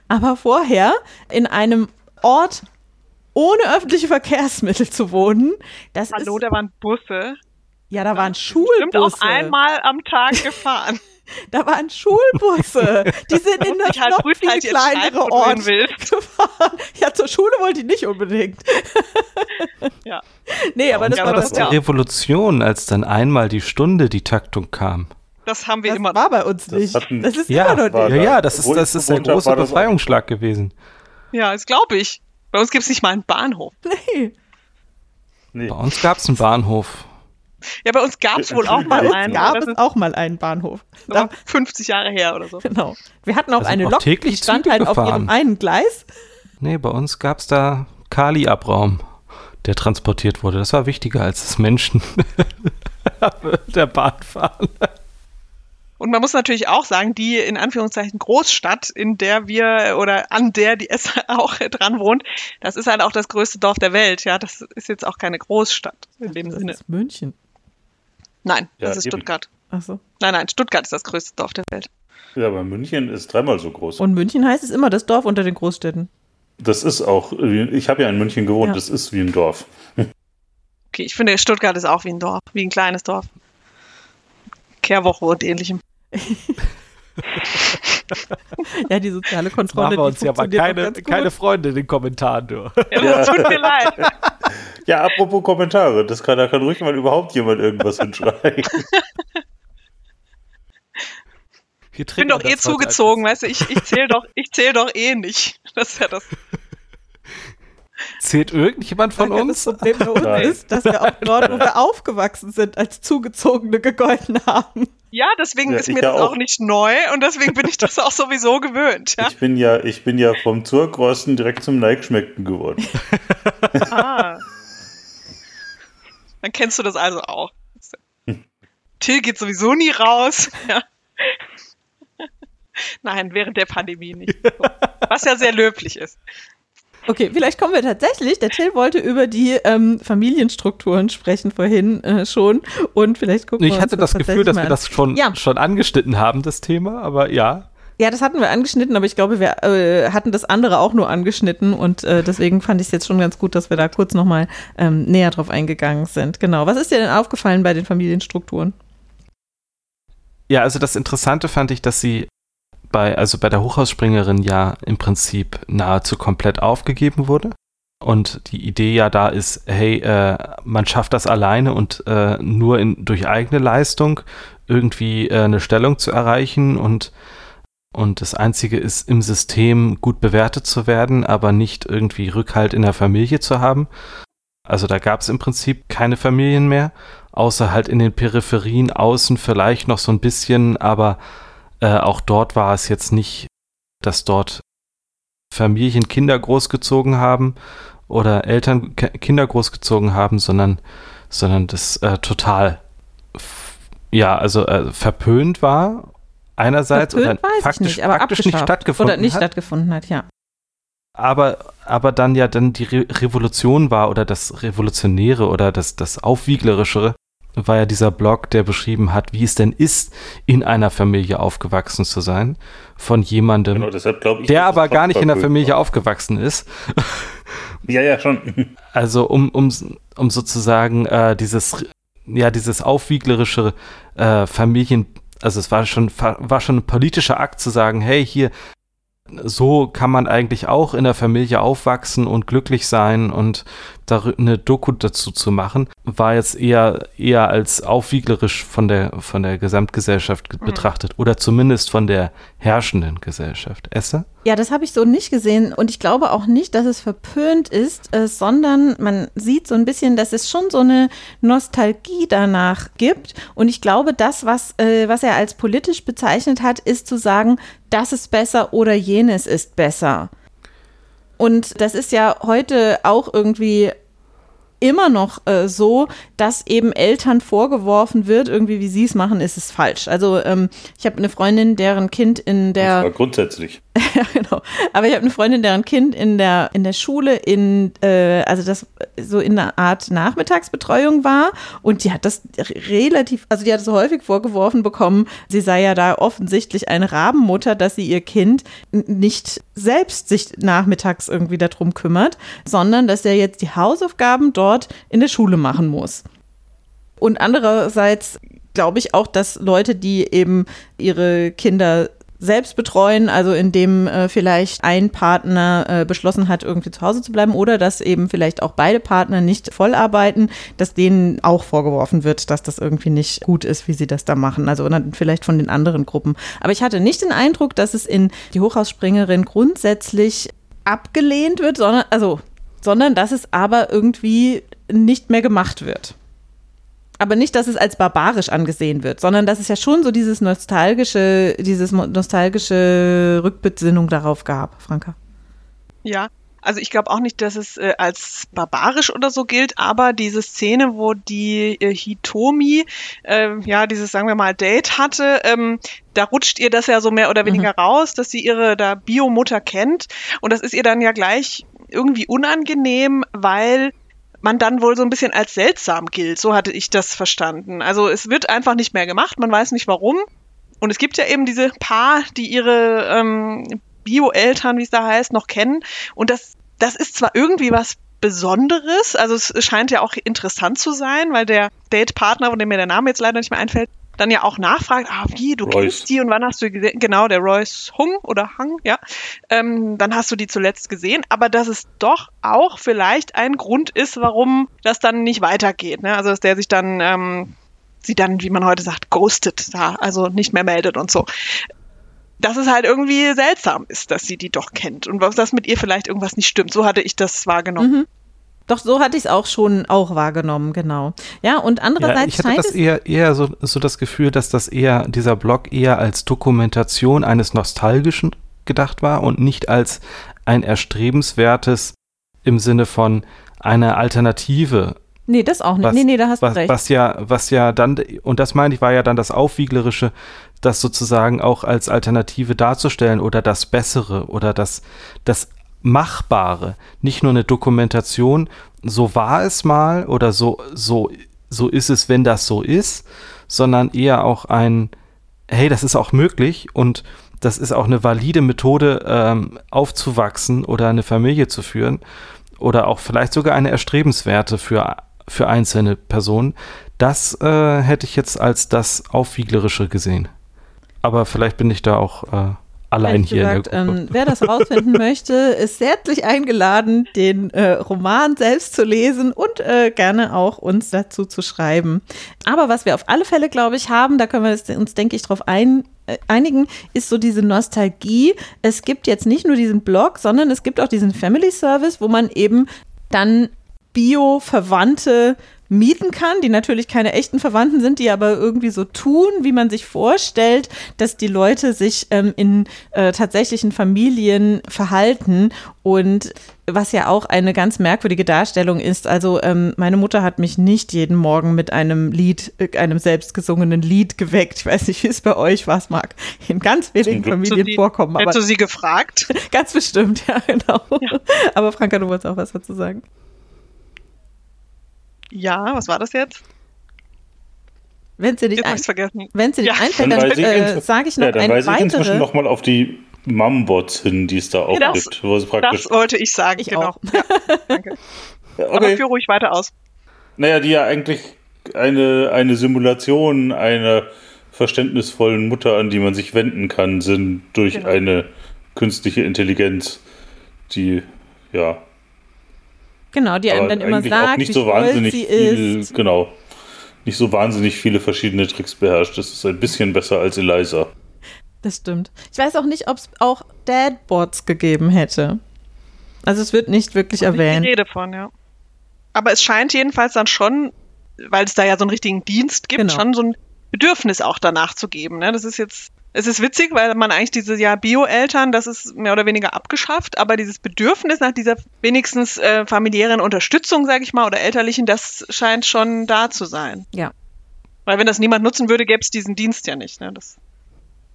aber vorher in einem Ort ohne öffentliche Verkehrsmittel zu wohnen. Das Hallo, ist, da waren Busse. Ja, da waren Schulbusse. Stimmt auch einmal am Tag gefahren. da waren Schulbusse. Die sind in das halt noch viel halt kleinere Ort gefahren. Ja, zur Schule wollte ich nicht unbedingt. ja. Nee, aber das war das die Revolution, als dann einmal die Stunde die Taktung kam. Das haben wir das immer. war bei uns nicht. Das, das ist ja, immer noch nicht. Ja, ja, das ist, das ist der große Befreiungsschlag gewesen. Ja, das glaube ich. Bei uns gibt es nicht mal einen Bahnhof. Nee. nee. Bei uns gab es einen Bahnhof. Ja, bei uns gab es wohl auch mal einen. gab es auch mal einen Bahnhof. Da, 50 Jahre her oder so. Genau. Wir hatten auch eine Lok, die stand halt gefahren. auf ihrem einen Gleis. Nee, bei uns gab es da Kali-Abraum, der transportiert wurde. Das war wichtiger als das Menschen der Bahn fahren. Und man muss natürlich auch sagen, die in Anführungszeichen Großstadt, in der wir oder an der die S auch dran wohnt, das ist halt auch das größte Dorf der Welt. Ja, das ist jetzt auch keine Großstadt in dem das Sinne. Das ist München. Nein, das ja, ist eben. Stuttgart. Ach so. Nein, nein, Stuttgart ist das größte Dorf der Welt. Ja, aber München ist dreimal so groß. Und München heißt es immer das Dorf unter den Großstädten. Das ist auch, ich habe ja in München gewohnt, ja. das ist wie ein Dorf. Okay, ich finde, Stuttgart ist auch wie ein Dorf, wie ein kleines Dorf. Kehrwoche und ähnlichem. ja, die soziale Kontrolle. Machen wir uns ja aber keine, keine Freunde in den Kommentaren, du. Ja, das tut mir leid. Ja, apropos Kommentare, das kann, da kann ruhig mal überhaupt jemand irgendwas hinschreiben. Ich bin doch eh zugezogen, weißt du, ich, ich zähle doch, zähl doch eh nicht. Das ist ja das. Zählt irgendjemand von uns? Das Problem bei uns ist, dass wir auch dort, wo wir aufgewachsen sind, als Zugezogene gegolten haben. Ja, deswegen ja, ist mir das auch. auch. nicht neu und deswegen bin ich das auch sowieso gewöhnt. Ja? Ich bin ja, ich bin ja vom Zurgrosten direkt zum Neigschmeckten geworden. ah. Dann kennst du das also auch. Till geht sowieso nie raus. Ja. Nein, während der Pandemie nicht. Was ja sehr löblich ist. Okay, vielleicht kommen wir tatsächlich. Der Till wollte über die ähm, Familienstrukturen sprechen vorhin äh, schon und vielleicht gucken ich wir Ich hatte das Gefühl, dass wir das schon, ja. schon angeschnitten haben, das Thema, aber ja. Ja, das hatten wir angeschnitten, aber ich glaube, wir äh, hatten das andere auch nur angeschnitten und äh, deswegen fand ich es jetzt schon ganz gut, dass wir da kurz nochmal ähm, näher drauf eingegangen sind. Genau. Was ist dir denn aufgefallen bei den Familienstrukturen? Ja, also das Interessante fand ich, dass sie bei, also bei der Hochhausspringerin ja im Prinzip nahezu komplett aufgegeben wurde. Und die Idee ja da ist, hey, äh, man schafft das alleine und äh, nur in, durch eigene Leistung irgendwie äh, eine Stellung zu erreichen und, und das Einzige ist, im System gut bewertet zu werden, aber nicht irgendwie Rückhalt in der Familie zu haben. Also da gab es im Prinzip keine Familien mehr, außer halt in den Peripherien außen vielleicht noch so ein bisschen, aber äh, auch dort war es jetzt nicht, dass dort Familien Kinder großgezogen haben oder Eltern Kinder großgezogen haben, sondern, sondern das äh, total, ja, also äh, verpönt war einerseits verpönt oder faktisch, nicht, faktisch nicht stattgefunden oder nicht hat. stattgefunden hat, ja. Aber, aber dann ja dann die Re Revolution war oder das Revolutionäre oder das, das Aufwieglerische war ja dieser Blog, der beschrieben hat, wie es denn ist, in einer Familie aufgewachsen zu sein, von jemandem, genau, deshalb ich, der aber gar nicht in der Familie war. aufgewachsen ist. Ja, ja, schon. Also um, um, um sozusagen äh, dieses, ja, dieses aufwieglerische äh, Familien, also es war schon, war schon ein politischer Akt zu sagen, hey, hier, so kann man eigentlich auch in der Familie aufwachsen und glücklich sein und da eine Doku dazu zu machen, war jetzt eher, eher als aufwieglerisch von der, von der Gesamtgesellschaft mhm. betrachtet oder zumindest von der herrschenden Gesellschaft. Esse? Ja, das habe ich so nicht gesehen und ich glaube auch nicht, dass es verpönt ist, äh, sondern man sieht so ein bisschen, dass es schon so eine Nostalgie danach gibt und ich glaube, das, was, äh, was er als politisch bezeichnet hat, ist zu sagen, das ist besser oder jenes ist besser. Und das ist ja heute auch irgendwie immer noch äh, so, dass eben Eltern vorgeworfen wird, irgendwie wie sie es machen, ist es falsch. Also ähm, ich habe eine Freundin, deren Kind in der grundsätzlich. ja, genau. Aber ich habe eine Freundin, deren Kind in der in der Schule in äh, also das so in einer Art Nachmittagsbetreuung war und die hat das relativ, also die hat so häufig vorgeworfen bekommen, sie sei ja da offensichtlich eine Rabenmutter, dass sie ihr Kind nicht selbst sich nachmittags irgendwie darum kümmert, sondern dass er jetzt die Hausaufgaben dort in der Schule machen muss. Und andererseits glaube ich auch, dass Leute, die eben ihre Kinder selbst betreuen, also indem äh, vielleicht ein Partner äh, beschlossen hat, irgendwie zu Hause zu bleiben oder dass eben vielleicht auch beide Partner nicht voll arbeiten, dass denen auch vorgeworfen wird, dass das irgendwie nicht gut ist, wie sie das da machen. Also vielleicht von den anderen Gruppen. Aber ich hatte nicht den Eindruck, dass es in die Hochhausspringerin grundsätzlich abgelehnt wird, sondern, also sondern dass es aber irgendwie nicht mehr gemacht wird. Aber nicht, dass es als barbarisch angesehen wird, sondern dass es ja schon so dieses nostalgische, dieses nostalgische Rückbesinnung darauf gab, Franka. Ja, also ich glaube auch nicht, dass es äh, als barbarisch oder so gilt, aber diese Szene, wo die äh, Hitomi äh, ja dieses, sagen wir mal, Date hatte, ähm, da rutscht ihr das ja so mehr oder weniger mhm. raus, dass sie ihre da Biomutter kennt und das ist ihr dann ja gleich irgendwie unangenehm, weil man dann wohl so ein bisschen als seltsam gilt. So hatte ich das verstanden. Also es wird einfach nicht mehr gemacht, man weiß nicht warum. Und es gibt ja eben diese Paar, die ihre ähm, Bio-Eltern, wie es da heißt, noch kennen. Und das, das ist zwar irgendwie was Besonderes, also es scheint ja auch interessant zu sein, weil der Date-Partner, von dem mir der Name jetzt leider nicht mehr einfällt, dann ja auch nachfragt, ah, wie, du Royce. kennst die und wann hast du gesehen? Genau, der Royce Hung oder Hang, ja. Ähm, dann hast du die zuletzt gesehen, aber dass es doch auch vielleicht ein Grund ist, warum das dann nicht weitergeht. Ne? Also dass der sich dann ähm, sie dann, wie man heute sagt, ghostet da, also nicht mehr meldet und so. Dass es halt irgendwie seltsam ist, dass sie die doch kennt und was das mit ihr vielleicht irgendwas nicht stimmt. So hatte ich das wahrgenommen. Mhm. Doch, so hatte ich es auch schon auch wahrgenommen, genau. Ja, und andererseits ja, ich hatte das eher, eher so, so das Gefühl, dass das eher, dieser Blog eher als Dokumentation eines Nostalgischen gedacht war und nicht als ein erstrebenswertes im Sinne von eine Alternative Nee, das auch nicht. Was, nee, nee, da hast was, du recht. Was ja, was ja dann, und das meine ich, war ja dann das Aufwieglerische, das sozusagen auch als Alternative darzustellen oder das Bessere oder das, das Machbare. Nicht nur eine Dokumentation, so war es mal oder so, so, so ist es, wenn das so ist, sondern eher auch ein, hey, das ist auch möglich und das ist auch eine valide Methode, ähm, aufzuwachsen oder eine Familie zu führen oder auch vielleicht sogar eine erstrebenswerte für für einzelne Personen. Das äh, hätte ich jetzt als das Aufwieglerische gesehen. Aber vielleicht bin ich da auch äh, allein hier. Gesagt, ähm, wer das herausfinden möchte, ist herzlich eingeladen, den äh, Roman selbst zu lesen und äh, gerne auch uns dazu zu schreiben. Aber was wir auf alle Fälle, glaube ich, haben, da können wir uns, denke ich, drauf ein, äh, einigen, ist so diese Nostalgie. Es gibt jetzt nicht nur diesen Blog, sondern es gibt auch diesen Family Service, wo man eben dann Bio-Verwandte mieten kann, die natürlich keine echten Verwandten sind, die aber irgendwie so tun, wie man sich vorstellt, dass die Leute sich ähm, in äh, tatsächlichen Familien verhalten und was ja auch eine ganz merkwürdige Darstellung ist. Also ähm, meine Mutter hat mich nicht jeden Morgen mit einem Lied, äh, einem selbstgesungenen Lied geweckt. Ich weiß nicht, wie es bei euch was mag. In ganz wenigen Familien die, vorkommen. Hättest du sie gefragt? Ganz bestimmt, ja, genau. Ja. Aber Franka, du wolltest auch was dazu sagen. Ja, was war das jetzt? Wenn sie nicht, ein, vergessen. Wenn sie nicht ja. einfällt, dann, dann äh, sage ich noch ja, dann eine weise weitere. ich inzwischen nochmal auf die Mumbots hin, die es da auch das, gibt. Wo es praktisch das wollte ich sagen, ich genau. Ja, danke. Ja, okay. Aber führe ruhig weiter aus. Naja, die ja eigentlich eine, eine Simulation einer verständnisvollen Mutter, an die man sich wenden kann, sind durch genau. eine künstliche Intelligenz, die ja Genau, die einem dann immer sagt, nicht wie so wahnsinnig sie viel, ist. Genau. Nicht so wahnsinnig viele verschiedene Tricks beherrscht. Das ist ein bisschen besser als Eliza. Das stimmt. Ich weiß auch nicht, ob es auch Dadbots gegeben hätte. Also es wird nicht wirklich erwähnt. Ich Rede von, ja. Aber es scheint jedenfalls dann schon, weil es da ja so einen richtigen Dienst gibt, genau. schon so ein Bedürfnis auch danach zu geben. Ne? Das ist jetzt es ist witzig, weil man eigentlich diese ja Bio-Eltern, das ist mehr oder weniger abgeschafft, aber dieses Bedürfnis nach dieser wenigstens äh, familiären Unterstützung, sage ich mal, oder elterlichen, das scheint schon da zu sein. Ja. Weil wenn das niemand nutzen würde, gäbe es diesen Dienst ja nicht. Ne? Das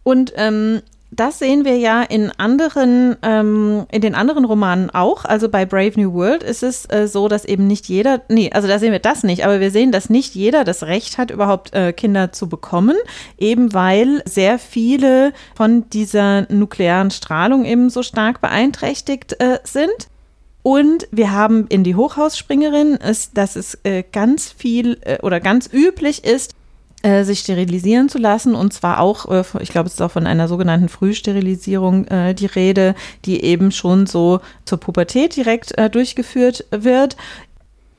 und ähm, das sehen wir ja in anderen, ähm, in den anderen Romanen auch. Also bei Brave New World ist es äh, so, dass eben nicht jeder, nee, also da sehen wir das nicht, aber wir sehen, dass nicht jeder das Recht hat, überhaupt äh, Kinder zu bekommen, eben weil sehr viele von dieser nuklearen Strahlung eben so stark beeinträchtigt äh, sind. Und wir haben in die Hochhausspringerin, ist, dass es äh, ganz viel äh, oder ganz üblich ist, äh, sich sterilisieren zu lassen und zwar auch, äh, ich glaube, es ist auch von einer sogenannten Frühsterilisierung äh, die Rede, die eben schon so zur Pubertät direkt äh, durchgeführt wird.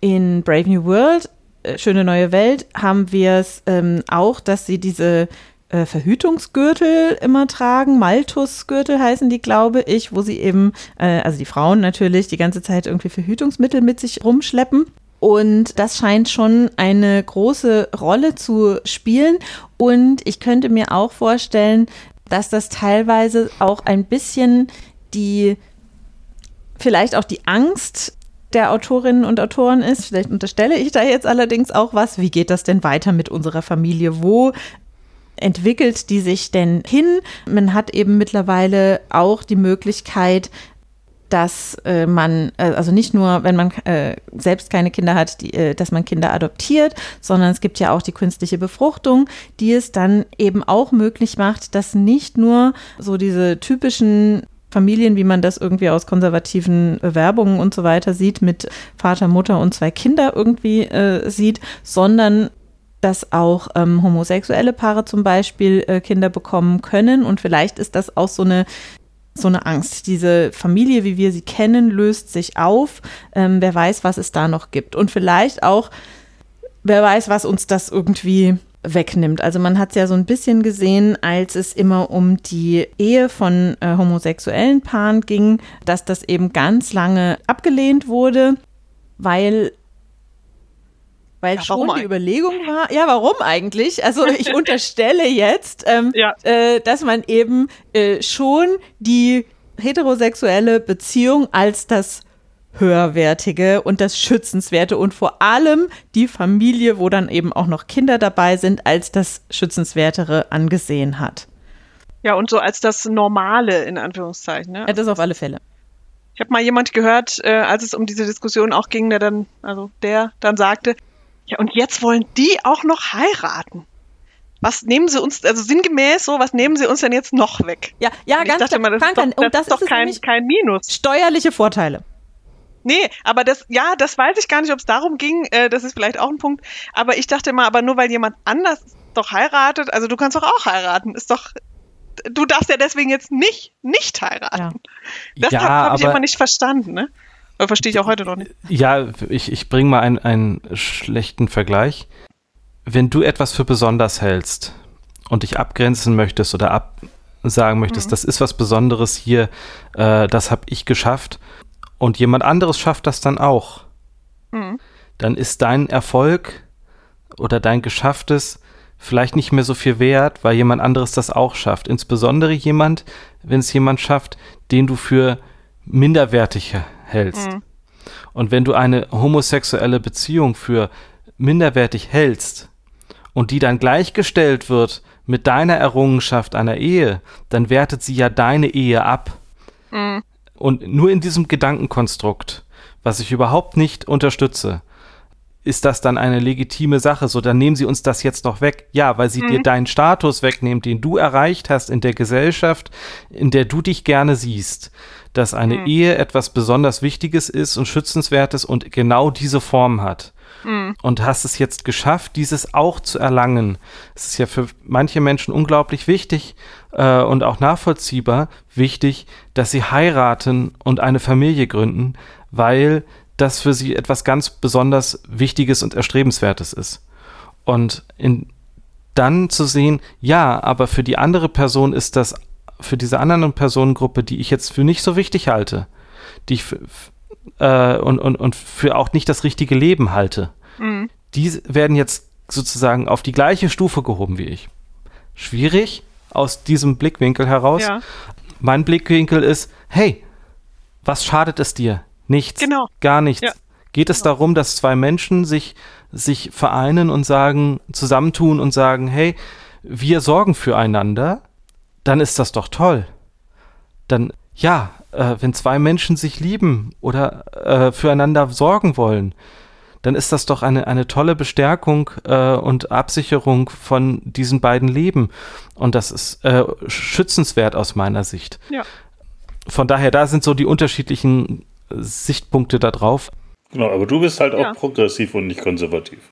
In Brave New World, äh, Schöne neue Welt, haben wir es ähm, auch, dass sie diese äh, Verhütungsgürtel immer tragen. Malthusgürtel heißen die, glaube ich, wo sie eben, also die Frauen natürlich, die ganze Zeit irgendwie Verhütungsmittel mit sich rumschleppen. Und das scheint schon eine große Rolle zu spielen. Und ich könnte mir auch vorstellen, dass das teilweise auch ein bisschen die, vielleicht auch die Angst der Autorinnen und Autoren ist. Vielleicht unterstelle ich da jetzt allerdings auch was. Wie geht das denn weiter mit unserer Familie? Wo entwickelt die sich denn hin? Man hat eben mittlerweile auch die Möglichkeit, dass äh, man, äh, also nicht nur, wenn man äh, selbst keine Kinder hat, die, äh, dass man Kinder adoptiert, sondern es gibt ja auch die künstliche Befruchtung, die es dann eben auch möglich macht, dass nicht nur so diese typischen Familien, wie man das irgendwie aus konservativen Werbungen und so weiter sieht, mit Vater, Mutter und zwei Kinder irgendwie äh, sieht, sondern dass auch ähm, homosexuelle Paare zum Beispiel äh, Kinder bekommen können. Und vielleicht ist das auch so eine so eine Angst. Diese Familie, wie wir sie kennen, löst sich auf. Ähm, wer weiß, was es da noch gibt. Und vielleicht auch, wer weiß, was uns das irgendwie wegnimmt. Also man hat es ja so ein bisschen gesehen, als es immer um die Ehe von äh, homosexuellen Paaren ging, dass das eben ganz lange abgelehnt wurde, weil weil ja, schon die Überlegung war, ja, warum eigentlich? Also ich unterstelle jetzt, ähm, ja. äh, dass man eben äh, schon die heterosexuelle Beziehung als das höherwertige und das schützenswerte und vor allem die Familie, wo dann eben auch noch Kinder dabei sind, als das schützenswertere angesehen hat. Ja, und so als das Normale in Anführungszeichen. Ne? Ja, das auf alle Fälle. Ich habe mal jemand gehört, äh, als es um diese Diskussion auch ging, der dann, also der dann sagte, ja, und jetzt wollen die auch noch heiraten. Was nehmen sie uns, also sinngemäß so, was nehmen sie uns denn jetzt noch weg? Ja, ja, ganz ich dachte mal, das ist doch, das, das ist doch kein, kein Minus. Steuerliche Vorteile. Nee, aber das, ja, das weiß ich gar nicht, ob es darum ging. Äh, das ist vielleicht auch ein Punkt. Aber ich dachte mal, aber nur weil jemand anders doch heiratet, also du kannst doch auch heiraten, ist doch, du darfst ja deswegen jetzt nicht, nicht heiraten. Ja. Das ja, habe hab ich immer nicht verstanden, ne? Verstehe ich auch heute noch nicht. Ja, ich, ich bringe mal einen, einen schlechten Vergleich. Wenn du etwas für besonders hältst und dich abgrenzen möchtest oder absagen möchtest, mhm. das ist was Besonderes hier, äh, das habe ich geschafft und jemand anderes schafft das dann auch, mhm. dann ist dein Erfolg oder dein Geschafftes vielleicht nicht mehr so viel wert, weil jemand anderes das auch schafft. Insbesondere jemand, wenn es jemand schafft, den du für minderwertig hältst. Mhm. Und wenn du eine homosexuelle Beziehung für minderwertig hältst und die dann gleichgestellt wird mit deiner Errungenschaft einer Ehe, dann wertet sie ja deine Ehe ab. Mhm. Und nur in diesem Gedankenkonstrukt, was ich überhaupt nicht unterstütze, ist das dann eine legitime Sache? So, dann nehmen sie uns das jetzt noch weg. Ja, weil sie mhm. dir deinen Status wegnehmen, den du erreicht hast in der Gesellschaft, in der du dich gerne siehst dass eine mhm. Ehe etwas besonders Wichtiges ist und Schützenswertes und genau diese Form hat. Mhm. Und hast es jetzt geschafft, dieses auch zu erlangen. Es ist ja für manche Menschen unglaublich wichtig äh, und auch nachvollziehbar wichtig, dass sie heiraten und eine Familie gründen, weil das für sie etwas ganz besonders Wichtiges und Erstrebenswertes ist. Und in, dann zu sehen, ja, aber für die andere Person ist das für diese anderen Personengruppe, die ich jetzt für nicht so wichtig halte, die ich für, äh, und, und, und für auch nicht das richtige Leben halte, mhm. die werden jetzt sozusagen auf die gleiche Stufe gehoben wie ich. Schwierig aus diesem Blickwinkel heraus. Ja. Mein Blickwinkel ist, hey, was schadet es dir? Nichts. Genau. Gar nichts. Ja. Geht es genau. darum, dass zwei Menschen sich, sich vereinen und sagen, zusammentun und sagen, hey, wir sorgen füreinander dann ist das doch toll. Dann, ja, äh, wenn zwei Menschen sich lieben oder äh, füreinander sorgen wollen, dann ist das doch eine, eine tolle Bestärkung äh, und Absicherung von diesen beiden Leben. Und das ist äh, schützenswert aus meiner Sicht. Ja. Von daher, da sind so die unterschiedlichen Sichtpunkte da drauf. Genau, aber du bist halt ja. auch progressiv und nicht konservativ.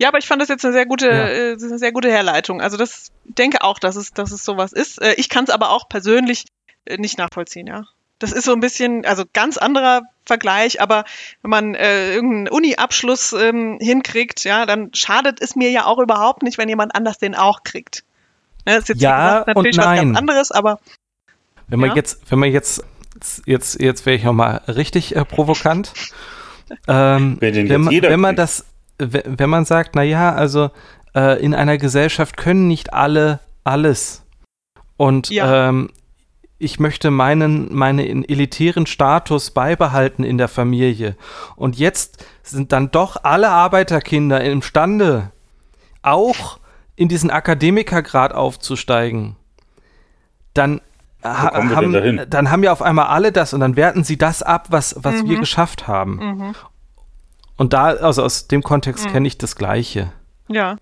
Ja, aber ich fand das jetzt eine sehr gute, ja. äh, eine sehr gute Herleitung. Also das denke auch, dass es, dass es sowas ist. Äh, ich kann es aber auch persönlich äh, nicht nachvollziehen, ja. Das ist so ein bisschen, also ganz anderer Vergleich, aber wenn man äh, irgendeinen Uni-Abschluss ähm, hinkriegt, ja, dann schadet es mir ja auch überhaupt nicht, wenn jemand anders den auch kriegt. Ne, das ist jetzt ja, gesagt, natürlich was ganz anderes, aber. Wenn man ja? jetzt, wenn man jetzt, jetzt, jetzt wäre ich nochmal richtig äh, provokant. ähm, wenn, man, wenn man das wenn man sagt, naja, also äh, in einer Gesellschaft können nicht alle alles. Und ja. ähm, ich möchte meinen, meinen elitären Status beibehalten in der Familie. Und jetzt sind dann doch alle Arbeiterkinder imstande, auch in diesen Akademikergrad aufzusteigen. Dann, ha haben, dann haben ja auf einmal alle das und dann werten sie das ab, was, was mhm. wir geschafft haben. Mhm. Und da, also aus dem Kontext mhm. kenne ich das Gleiche. Ja.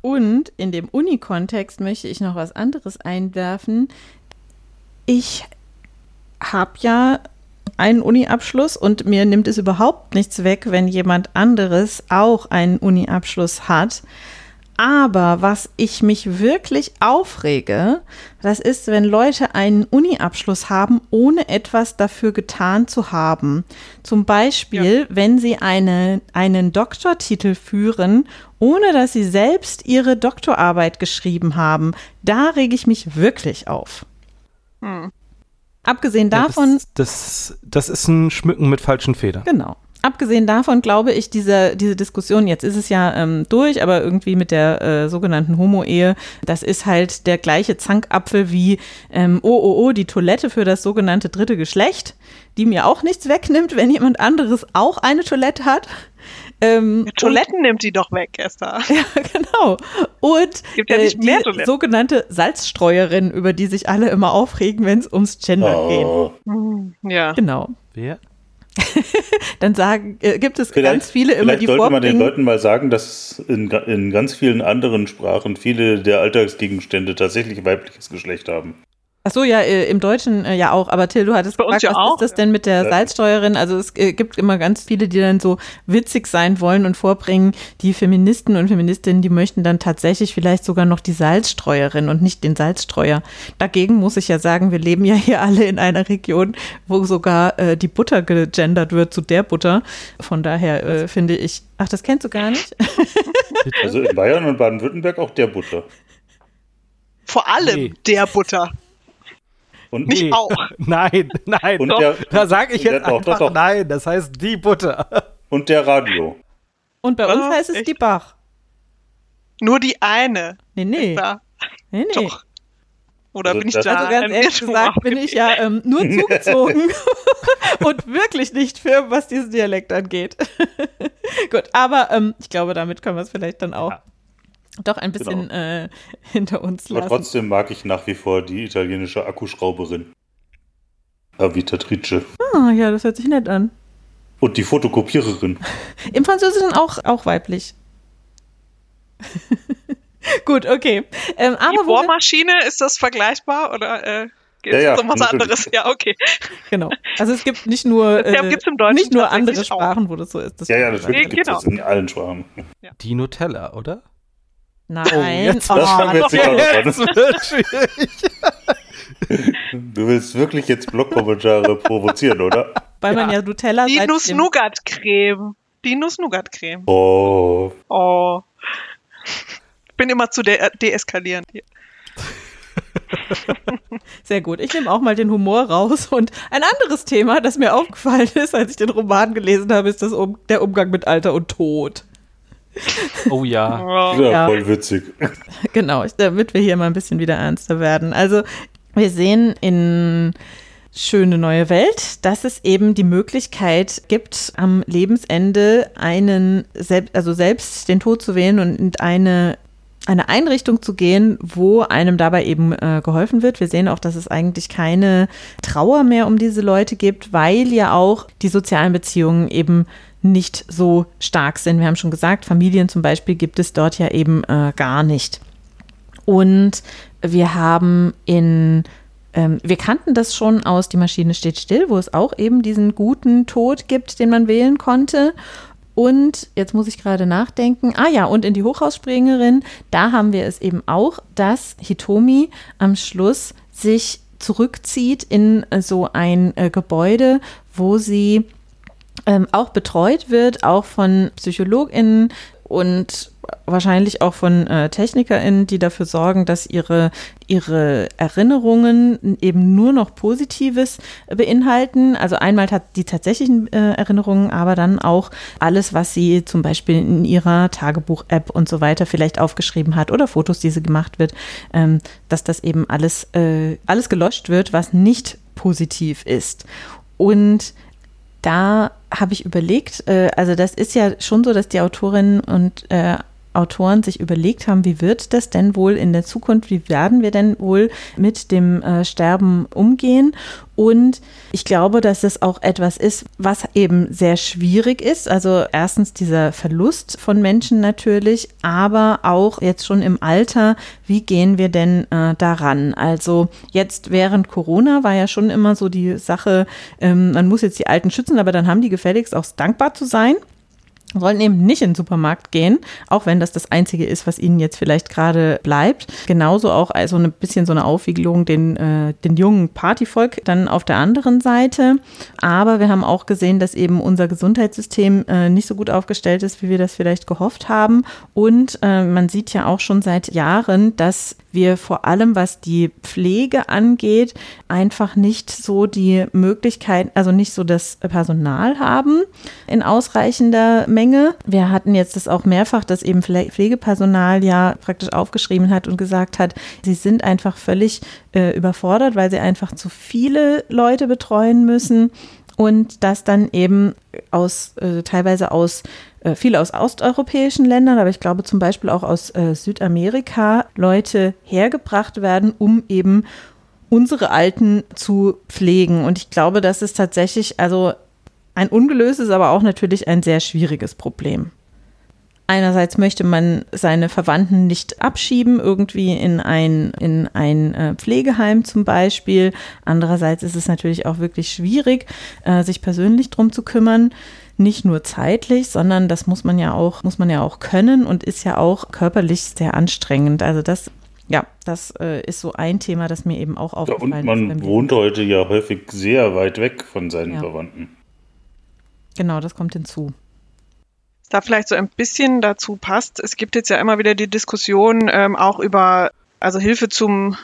Und in dem Uni-Kontext möchte ich noch was anderes einwerfen. Ich habe ja einen Uni-Abschluss und mir nimmt es überhaupt nichts weg, wenn jemand anderes auch einen Uni-Abschluss hat. Aber was ich mich wirklich aufrege, das ist, wenn Leute einen Uni-Abschluss haben, ohne etwas dafür getan zu haben. Zum Beispiel, ja. wenn sie eine, einen Doktortitel führen, ohne dass sie selbst ihre Doktorarbeit geschrieben haben. Da rege ich mich wirklich auf. Hm. Abgesehen davon. Ja, das, das, das ist ein Schmücken mit falschen Federn. Genau abgesehen davon glaube ich, diese, diese Diskussion, jetzt ist es ja ähm, durch, aber irgendwie mit der äh, sogenannten Homo-Ehe, das ist halt der gleiche Zankapfel wie, ähm, oh, oh, oh, die Toilette für das sogenannte dritte Geschlecht, die mir auch nichts wegnimmt, wenn jemand anderes auch eine Toilette hat. Ähm, Toiletten und, nimmt die doch weg, Esther. Ja, genau. Und Gibt ja nicht äh, mehr die sogenannte Salzstreuerin, über die sich alle immer aufregen, wenn es ums Gender oh. geht. Ja. Genau. Wer? dann sagen, äh, gibt es vielleicht, ganz viele immer, die Vielleicht sollte man den Leuten mal sagen, dass in, in ganz vielen anderen Sprachen viele der Alltagsgegenstände tatsächlich weibliches Geschlecht haben. Ach so, ja, äh, im Deutschen äh, ja auch. Aber Till, du hattest Bei gefragt, ja was auch, ist das denn mit der. Salzsteuerin? Also es äh, gibt immer ganz viele, die dann so witzig sein wollen und vorbringen, die Feministen und Feministinnen, die möchten dann tatsächlich vielleicht sogar noch die Salzstreuerin und nicht den Salzstreuer. Dagegen muss ich ja sagen, wir leben ja hier alle in einer Region, wo sogar äh, die Butter gegendert wird zu der Butter. Von daher äh, finde ich, ach, das kennst du gar nicht? also in Bayern und Baden-Württemberg auch der Butter. Vor allem nee. der Butter. Und nicht nee. auch. Nein, nein. Und der, da sage ich jetzt doch, einfach doch, doch. nein. Das heißt die Butter. Und der Radio. Und bei uns heißt es echt? die Bach. Nur die eine. Nee, nee. Nee, nee. Doch. Oder also bin ich da? Also ganz ehrlich gesagt bin ich ja ähm, nur zugezogen und wirklich nicht firm, was diesen Dialekt angeht. Gut, aber ähm, ich glaube, damit können wir es vielleicht dann auch ja doch ein bisschen genau. äh, hinter uns lassen. Aber trotzdem mag ich nach wie vor die italienische Akkuschrauberin. Avitatrice. Ah, ja, das hört sich nett an. Und die Fotokopiererin. Im Französischen auch, auch weiblich. Gut, okay. Ähm, aber die Bohrmaschine, ist das vergleichbar oder äh, geht ja, es um was anderes? Ja, okay. Genau. Also es gibt nicht nur, äh, nicht nur andere Sprachen, auch. wo das so ist. Das ja, ja, das gibt es genau. in allen Sprachen. Ja. Die Nutella, oder? Nein. Oh, jetzt, oh, das jetzt, jetzt wird schwierig. Du willst wirklich jetzt Blogkommentare provozieren, oder? Weil man ja Nutella Die Nuss-Nougat-Creme. Die Nuss-Nougat-Creme. Oh. Oh. Ich bin immer zu de deeskalierend hier. Sehr gut. Ich nehme auch mal den Humor raus. Und ein anderes Thema, das mir aufgefallen ist, als ich den Roman gelesen habe, ist das um der Umgang mit Alter und Tod. Oh ja. ja. ja. voll witzig. Genau, damit wir hier mal ein bisschen wieder ernster werden. Also, wir sehen in Schöne neue Welt, dass es eben die Möglichkeit gibt, am Lebensende einen, also selbst den Tod zu wählen und in eine eine Einrichtung zu gehen, wo einem dabei eben äh, geholfen wird. Wir sehen auch, dass es eigentlich keine Trauer mehr um diese Leute gibt, weil ja auch die sozialen Beziehungen eben nicht so stark sind. Wir haben schon gesagt, Familien zum Beispiel gibt es dort ja eben äh, gar nicht. Und wir haben in, ähm, wir kannten das schon aus Die Maschine steht still, wo es auch eben diesen guten Tod gibt, den man wählen konnte. Und jetzt muss ich gerade nachdenken. Ah ja, und in die Hochhausspringerin, da haben wir es eben auch, dass Hitomi am Schluss sich zurückzieht in so ein äh, Gebäude, wo sie ähm, auch betreut wird, auch von PsychologInnen und wahrscheinlich auch von äh, TechnikerInnen, die dafür sorgen, dass ihre, ihre Erinnerungen eben nur noch Positives beinhalten. Also einmal die tatsächlichen äh, Erinnerungen, aber dann auch alles, was sie zum Beispiel in ihrer Tagebuch-App und so weiter vielleicht aufgeschrieben hat oder Fotos, die sie gemacht wird, ähm, dass das eben alles, äh, alles gelöscht wird, was nicht positiv ist. Und da habe ich überlegt, äh, also das ist ja schon so, dass die Autorinnen und äh, Autoren sich überlegt haben, wie wird das denn wohl in der Zukunft, wie werden wir denn wohl mit dem äh, Sterben umgehen und ich glaube, dass es auch etwas ist, was eben sehr schwierig ist. Also erstens dieser Verlust von Menschen natürlich, aber auch jetzt schon im Alter, wie gehen wir denn äh, daran? Also jetzt während Corona war ja schon immer so die Sache, ähm, man muss jetzt die Alten schützen, aber dann haben die gefälligst auch dankbar zu sein sollen eben nicht in den Supermarkt gehen, auch wenn das das Einzige ist, was ihnen jetzt vielleicht gerade bleibt. Genauso auch also ein bisschen so eine Aufwiegelung den, äh, den jungen Partyvolk dann auf der anderen Seite. Aber wir haben auch gesehen, dass eben unser Gesundheitssystem äh, nicht so gut aufgestellt ist, wie wir das vielleicht gehofft haben. Und äh, man sieht ja auch schon seit Jahren, dass wir vor allem, was die Pflege angeht, einfach nicht so die Möglichkeit, also nicht so das Personal haben in ausreichender Menge. Wir hatten jetzt das auch mehrfach, dass eben Pflegepersonal ja praktisch aufgeschrieben hat und gesagt hat, sie sind einfach völlig äh, überfordert, weil sie einfach zu viele Leute betreuen müssen und das dann eben aus äh, teilweise aus viele aus osteuropäischen Ländern, aber ich glaube zum Beispiel auch aus äh, Südamerika Leute hergebracht werden, um eben unsere Alten zu pflegen. Und ich glaube, das ist tatsächlich also ein ungelöstes, aber auch natürlich ein sehr schwieriges Problem. Einerseits möchte man seine Verwandten nicht abschieben, irgendwie in ein, in ein äh, Pflegeheim zum Beispiel. Andererseits ist es natürlich auch wirklich schwierig, äh, sich persönlich drum zu kümmern nicht nur zeitlich, sondern das muss man ja auch, muss man ja auch können und ist ja auch körperlich sehr anstrengend. Also das ja, das äh, ist so ein Thema, das mir eben auch aufgefallen ja, und man ist. Man wohnt heute ja häufig sehr weit weg von seinen ja. Verwandten. Genau, das kommt hinzu. Da vielleicht so ein bisschen dazu passt, es gibt jetzt ja immer wieder die Diskussion ähm, auch über also Hilfe zum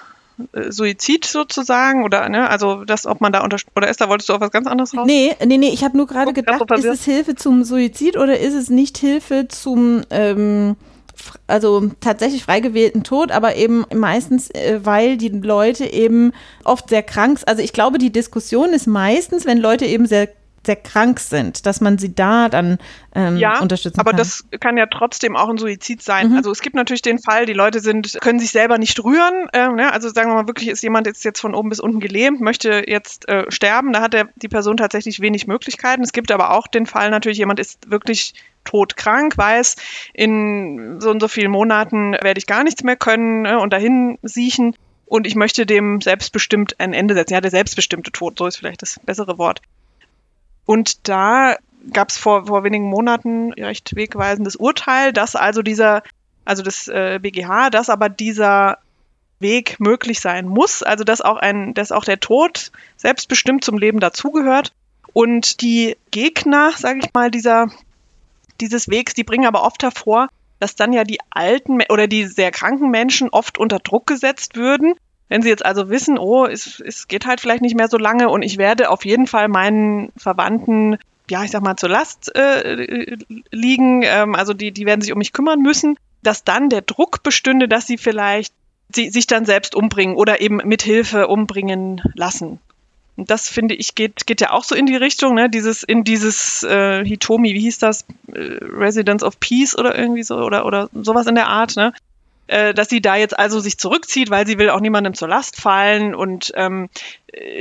Suizid sozusagen oder ne, also das, ob man da unter oder ist da wolltest du auf was ganz anderes raus? Nee, nee, nee, ich habe nur gerade gedacht, ist es Hilfe zum Suizid oder ist es nicht Hilfe zum ähm, also tatsächlich frei gewählten Tod, aber eben meistens, äh, weil die Leute eben oft sehr krank sind. Also ich glaube, die Diskussion ist meistens, wenn Leute eben sehr sehr krank sind, dass man sie da dann ähm, ja, unterstützen aber das kann ja trotzdem auch ein Suizid sein. Mhm. Also es gibt natürlich den Fall, die Leute sind, können sich selber nicht rühren. Äh, ne? Also sagen wir mal wirklich, ist jemand jetzt, jetzt von oben bis unten gelähmt, möchte jetzt äh, sterben, da hat der, die Person tatsächlich wenig Möglichkeiten. Es gibt aber auch den Fall natürlich, jemand ist wirklich todkrank, weiß, in so und so vielen Monaten werde ich gar nichts mehr können äh, und dahin siechen. Und ich möchte dem selbstbestimmt ein Ende setzen. Ja, der selbstbestimmte Tod, so ist vielleicht das bessere Wort. Und da gab es vor, vor wenigen Monaten recht wegweisendes Urteil, dass also dieser, also das äh, BGH, dass aber dieser Weg möglich sein muss, also dass auch ein, dass auch der Tod selbstbestimmt zum Leben dazugehört. Und die Gegner, sage ich mal, dieser, dieses Wegs, die bringen aber oft hervor, dass dann ja die alten oder die sehr kranken Menschen oft unter Druck gesetzt würden, wenn Sie jetzt also wissen, oh, es, es geht halt vielleicht nicht mehr so lange und ich werde auf jeden Fall meinen Verwandten, ja, ich sag mal, zur Last äh, liegen, ähm, also die, die werden sich um mich kümmern müssen, dass dann der Druck bestünde, dass sie vielleicht sie, sich dann selbst umbringen oder eben mit Hilfe umbringen lassen. Und das finde ich geht, geht ja auch so in die Richtung, ne? Dieses, in dieses äh, Hitomi, wie hieß das? Äh, Residence of Peace oder irgendwie so oder, oder sowas in der Art, ne? Äh, dass sie da jetzt also sich zurückzieht, weil sie will auch niemandem zur Last fallen. Und ähm,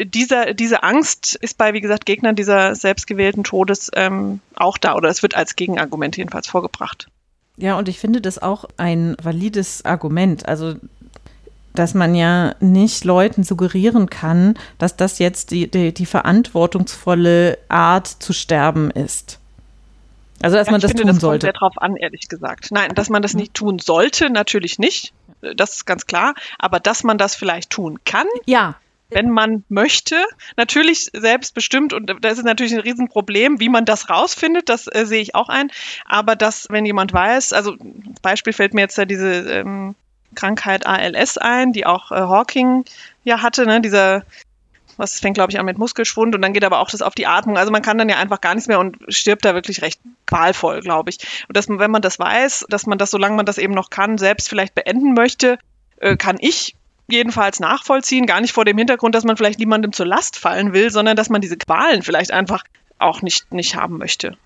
dieser, diese Angst ist bei, wie gesagt, Gegnern dieser selbstgewählten Todes ähm, auch da oder es wird als Gegenargument jedenfalls vorgebracht. Ja, und ich finde das auch ein valides Argument. Also dass man ja nicht Leuten suggerieren kann, dass das jetzt die, die, die verantwortungsvolle Art zu sterben ist. Also, dass ja, man das finde, tun das sollte. Kommt sehr drauf an, ehrlich gesagt. Nein, dass man das nicht tun sollte, natürlich nicht. Das ist ganz klar. Aber dass man das vielleicht tun kann. Ja. Wenn man möchte, natürlich selbstbestimmt, und das ist natürlich ein Riesenproblem, wie man das rausfindet, das äh, sehe ich auch ein. Aber dass, wenn jemand weiß, also Beispiel fällt mir jetzt da diese ähm, Krankheit ALS ein, die auch äh, Hawking ja hatte, ne, dieser was fängt, glaube ich, an mit Muskelschwund und dann geht aber auch das auf die Atmung. Also man kann dann ja einfach gar nichts mehr und stirbt da wirklich recht qualvoll, glaube ich. Und dass man, wenn man das weiß, dass man das, solange man das eben noch kann, selbst vielleicht beenden möchte, äh, kann ich jedenfalls nachvollziehen. Gar nicht vor dem Hintergrund, dass man vielleicht niemandem zur Last fallen will, sondern dass man diese Qualen vielleicht einfach auch nicht, nicht haben möchte.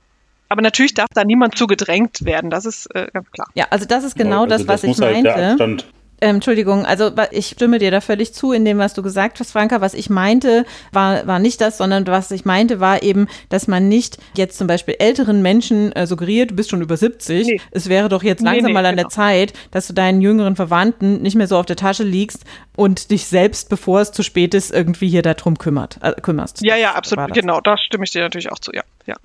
Aber natürlich darf da niemand zu gedrängt werden, das ist äh, ganz klar. Ja, also das ist genau also das, was das ich halt meinte. Ähm, Entschuldigung, also ich stimme dir da völlig zu in dem, was du gesagt hast, Franka. Was ich meinte, war, war nicht das, sondern was ich meinte, war eben, dass man nicht jetzt zum Beispiel älteren Menschen äh, suggeriert, du bist schon über 70. Nee. Es wäre doch jetzt langsam nee, nee, mal an genau. der Zeit, dass du deinen jüngeren Verwandten nicht mehr so auf der Tasche liegst und dich selbst, bevor es zu spät ist, irgendwie hier darum kümmert, äh, kümmerst. Ja, ja, absolut. Genau, da stimme ich dir natürlich auch zu, ja. ja.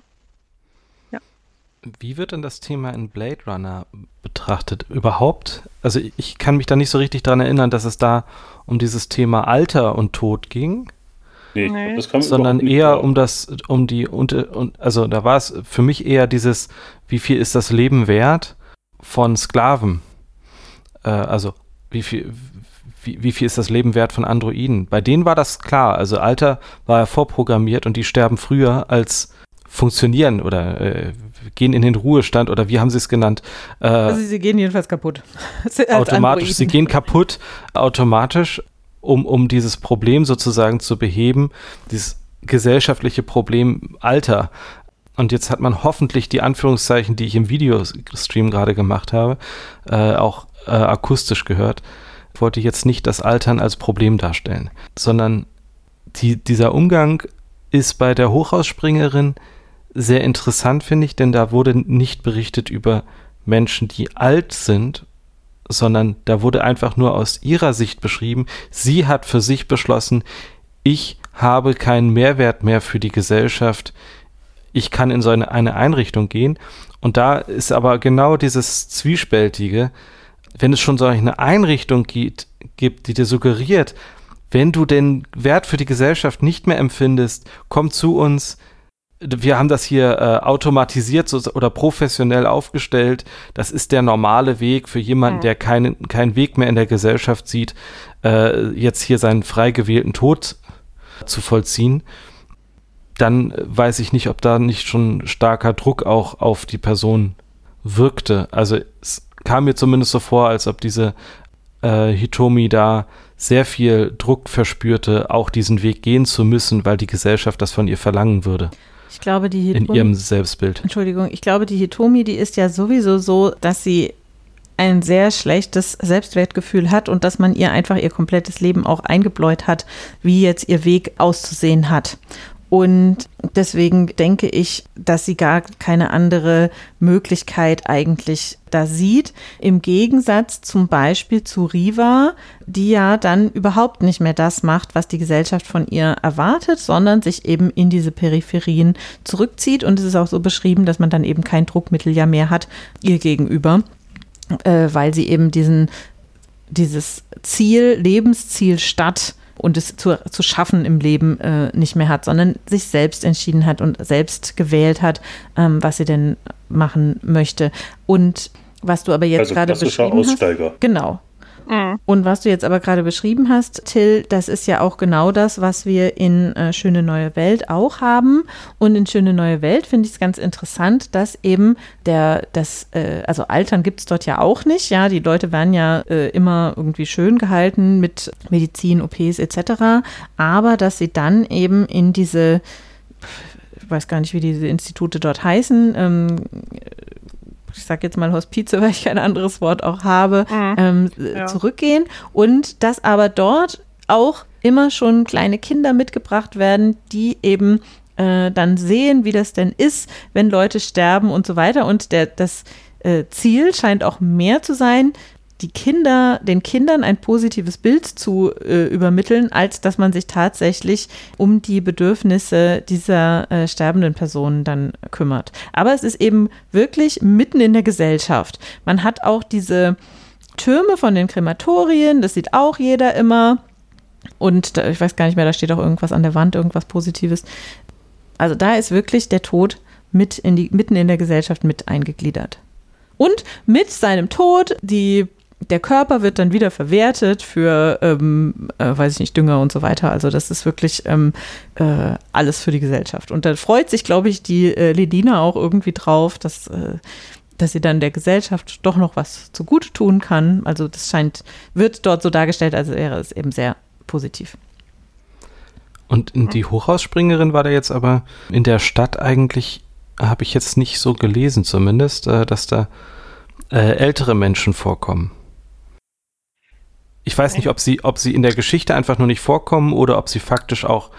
Wie wird denn das Thema in Blade Runner betrachtet überhaupt? Also ich kann mich da nicht so richtig daran erinnern, dass es da um dieses Thema Alter und Tod ging. Nee, nee. Das sondern eher vor. um das, um die, und, also da war es für mich eher dieses, wie viel ist das Leben wert von Sklaven? Äh, also wie viel, wie, wie viel ist das Leben wert von Androiden? Bei denen war das klar. Also Alter war ja vorprogrammiert und die sterben früher als funktionieren oder äh, gehen in den Ruhestand oder wie haben sie es genannt? Äh, also sie gehen jedenfalls kaputt. automatisch, sie gehen kaputt automatisch, um, um dieses Problem sozusagen zu beheben, dieses gesellschaftliche Problem Alter. Und jetzt hat man hoffentlich die Anführungszeichen, die ich im Videostream gerade gemacht habe, äh, auch äh, akustisch gehört. Ich wollte jetzt nicht das Altern als Problem darstellen, sondern die, dieser Umgang ist bei der Hochhausspringerin sehr interessant, finde ich, denn da wurde nicht berichtet über Menschen, die alt sind, sondern da wurde einfach nur aus ihrer Sicht beschrieben, sie hat für sich beschlossen, ich habe keinen Mehrwert mehr für die Gesellschaft, ich kann in so eine, eine Einrichtung gehen. Und da ist aber genau dieses Zwiespältige, wenn es schon so eine Einrichtung gibt, gibt, die dir suggeriert, wenn du den Wert für die Gesellschaft nicht mehr empfindest, komm zu uns, wir haben das hier äh, automatisiert so, oder professionell aufgestellt. Das ist der normale Weg für jemanden, mhm. der keinen keinen Weg mehr in der Gesellschaft sieht, äh, jetzt hier seinen frei gewählten Tod zu vollziehen. Dann weiß ich nicht, ob da nicht schon starker Druck auch auf die Person wirkte. Also es kam mir zumindest so vor, als ob diese äh, Hitomi da sehr viel Druck verspürte, auch diesen Weg gehen zu müssen, weil die Gesellschaft das von ihr verlangen würde. Ich glaube, die Hitomi, In ihrem Selbstbild. Entschuldigung, ich glaube, die Hitomi, die ist ja sowieso so, dass sie ein sehr schlechtes Selbstwertgefühl hat und dass man ihr einfach ihr komplettes Leben auch eingebläut hat, wie jetzt ihr Weg auszusehen hat. Und deswegen denke ich, dass sie gar keine andere Möglichkeit eigentlich da sieht. Im Gegensatz zum Beispiel zu Riva, die ja dann überhaupt nicht mehr das macht, was die Gesellschaft von ihr erwartet, sondern sich eben in diese Peripherien zurückzieht. Und es ist auch so beschrieben, dass man dann eben kein Druckmittel ja mehr hat ihr gegenüber, äh, weil sie eben diesen, dieses Ziel, Lebensziel Stadt, und es zu, zu schaffen im Leben äh, nicht mehr hat, sondern sich selbst entschieden hat und selbst gewählt hat, ähm, was sie denn machen möchte. Und was du aber jetzt also gerade beschrieben Aussteiger. hast. Genau. Mhm. Und was du jetzt aber gerade beschrieben hast, Till, das ist ja auch genau das, was wir in äh, Schöne Neue Welt auch haben. Und in Schöne Neue Welt finde ich es ganz interessant, dass eben der, das, äh, also Altern gibt es dort ja auch nicht. Ja, die Leute werden ja äh, immer irgendwie schön gehalten mit Medizin, OPs etc. Aber dass sie dann eben in diese ich weiß gar nicht, wie diese Institute dort heißen, ähm, ich sage jetzt mal Hospize, weil ich kein anderes Wort auch habe, mhm. ähm, ja. zurückgehen und dass aber dort auch immer schon kleine Kinder mitgebracht werden, die eben äh, dann sehen, wie das denn ist, wenn Leute sterben und so weiter. Und der, das äh, Ziel scheint auch mehr zu sein, die Kinder, den Kindern ein positives Bild zu äh, übermitteln, als dass man sich tatsächlich um die Bedürfnisse dieser äh, sterbenden Personen dann kümmert. Aber es ist eben wirklich mitten in der Gesellschaft. Man hat auch diese Türme von den Krematorien, das sieht auch jeder immer. Und da, ich weiß gar nicht mehr, da steht auch irgendwas an der Wand, irgendwas Positives. Also da ist wirklich der Tod mit in die, mitten in der Gesellschaft mit eingegliedert. Und mit seinem Tod die der Körper wird dann wieder verwertet für, ähm, äh, weiß ich nicht, Dünger und so weiter. Also das ist wirklich ähm, äh, alles für die Gesellschaft. Und da freut sich, glaube ich, die äh, Ledina auch irgendwie drauf, dass, äh, dass sie dann der Gesellschaft doch noch was zugute tun kann. Also das scheint, wird dort so dargestellt, als wäre es eben sehr positiv. Und die Hochhausspringerin war da jetzt aber in der Stadt eigentlich habe ich jetzt nicht so gelesen zumindest, äh, dass da äh, ältere Menschen vorkommen. Ich weiß nicht, ob sie, ob sie in der Geschichte einfach nur nicht vorkommen oder ob sie faktisch auch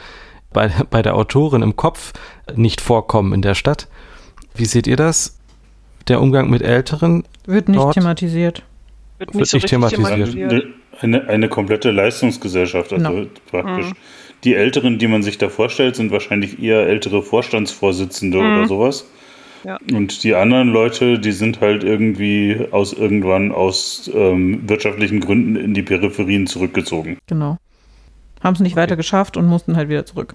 bei, bei der Autorin im Kopf nicht vorkommen in der Stadt. Wie seht ihr das? Der Umgang mit Älteren? Wird nicht dort? thematisiert. Wird nicht, Wird so nicht thematisiert. thematisiert. Eine, eine komplette Leistungsgesellschaft, also no. praktisch. Mhm. Die Älteren, die man sich da vorstellt, sind wahrscheinlich eher ältere Vorstandsvorsitzende mhm. oder sowas. Ja. Und die anderen Leute, die sind halt irgendwie aus irgendwann aus ähm, wirtschaftlichen Gründen in die Peripherien zurückgezogen. Genau. Haben es nicht okay. weiter geschafft und mussten halt wieder zurück.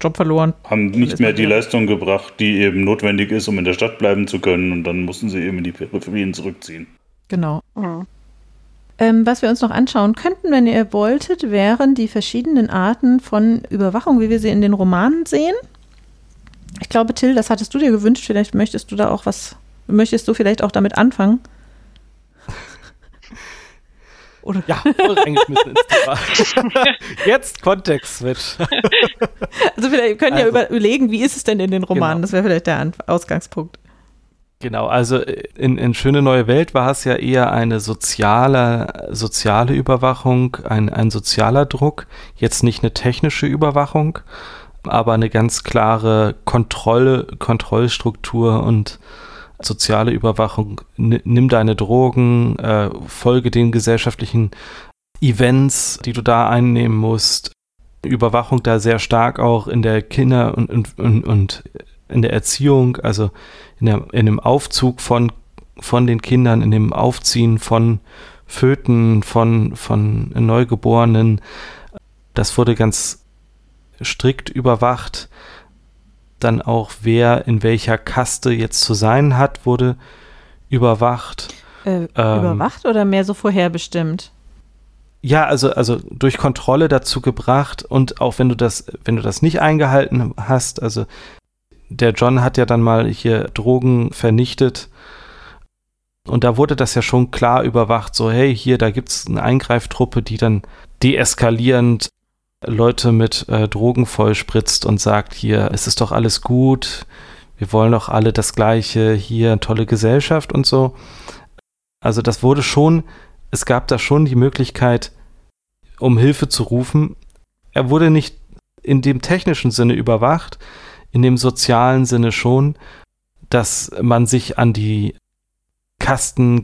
Job verloren. Haben nicht mehr die Leistung gebracht, die eben notwendig ist, um in der Stadt bleiben zu können. Und dann mussten sie eben in die Peripherien zurückziehen. Genau. Mhm. Ähm, was wir uns noch anschauen könnten, wenn ihr wolltet, wären die verschiedenen Arten von Überwachung, wie wir sie in den Romanen sehen. Ich glaube, Till, das hattest du dir gewünscht. Vielleicht möchtest du da auch was, möchtest du vielleicht auch damit anfangen? Oder? Ja, voll reingeschmissen ins Thema. Jetzt Kontext-Switch. also vielleicht können also, ja überlegen, wie ist es denn in den Romanen? Genau. Das wäre vielleicht der Ausgangspunkt. Genau, also in, in Schöne Neue Welt war es ja eher eine soziale, soziale Überwachung, ein, ein sozialer Druck, jetzt nicht eine technische Überwachung aber eine ganz klare Kontrolle, Kontrollstruktur und soziale Überwachung. nimm deine Drogen, äh, folge den gesellschaftlichen Events, die du da einnehmen musst. Überwachung da sehr stark auch in der Kinder- und, und, und, und in der Erziehung, also in, der, in dem Aufzug von, von den Kindern, in dem Aufziehen von Föten, von, von Neugeborenen. Das wurde ganz strikt überwacht. Dann auch, wer in welcher Kaste jetzt zu sein hat, wurde überwacht. Äh, ähm, überwacht oder mehr so vorherbestimmt? Ja, also, also durch Kontrolle dazu gebracht und auch wenn du das, wenn du das nicht eingehalten hast, also der John hat ja dann mal hier Drogen vernichtet und da wurde das ja schon klar überwacht, so hey, hier, da gibt es eine Eingreiftruppe, die dann deeskalierend Leute mit äh, Drogen vollspritzt und sagt, hier, es ist doch alles gut, wir wollen doch alle das Gleiche, hier tolle Gesellschaft und so. Also das wurde schon, es gab da schon die Möglichkeit, um Hilfe zu rufen. Er wurde nicht in dem technischen Sinne überwacht, in dem sozialen Sinne schon, dass man sich an die Kasten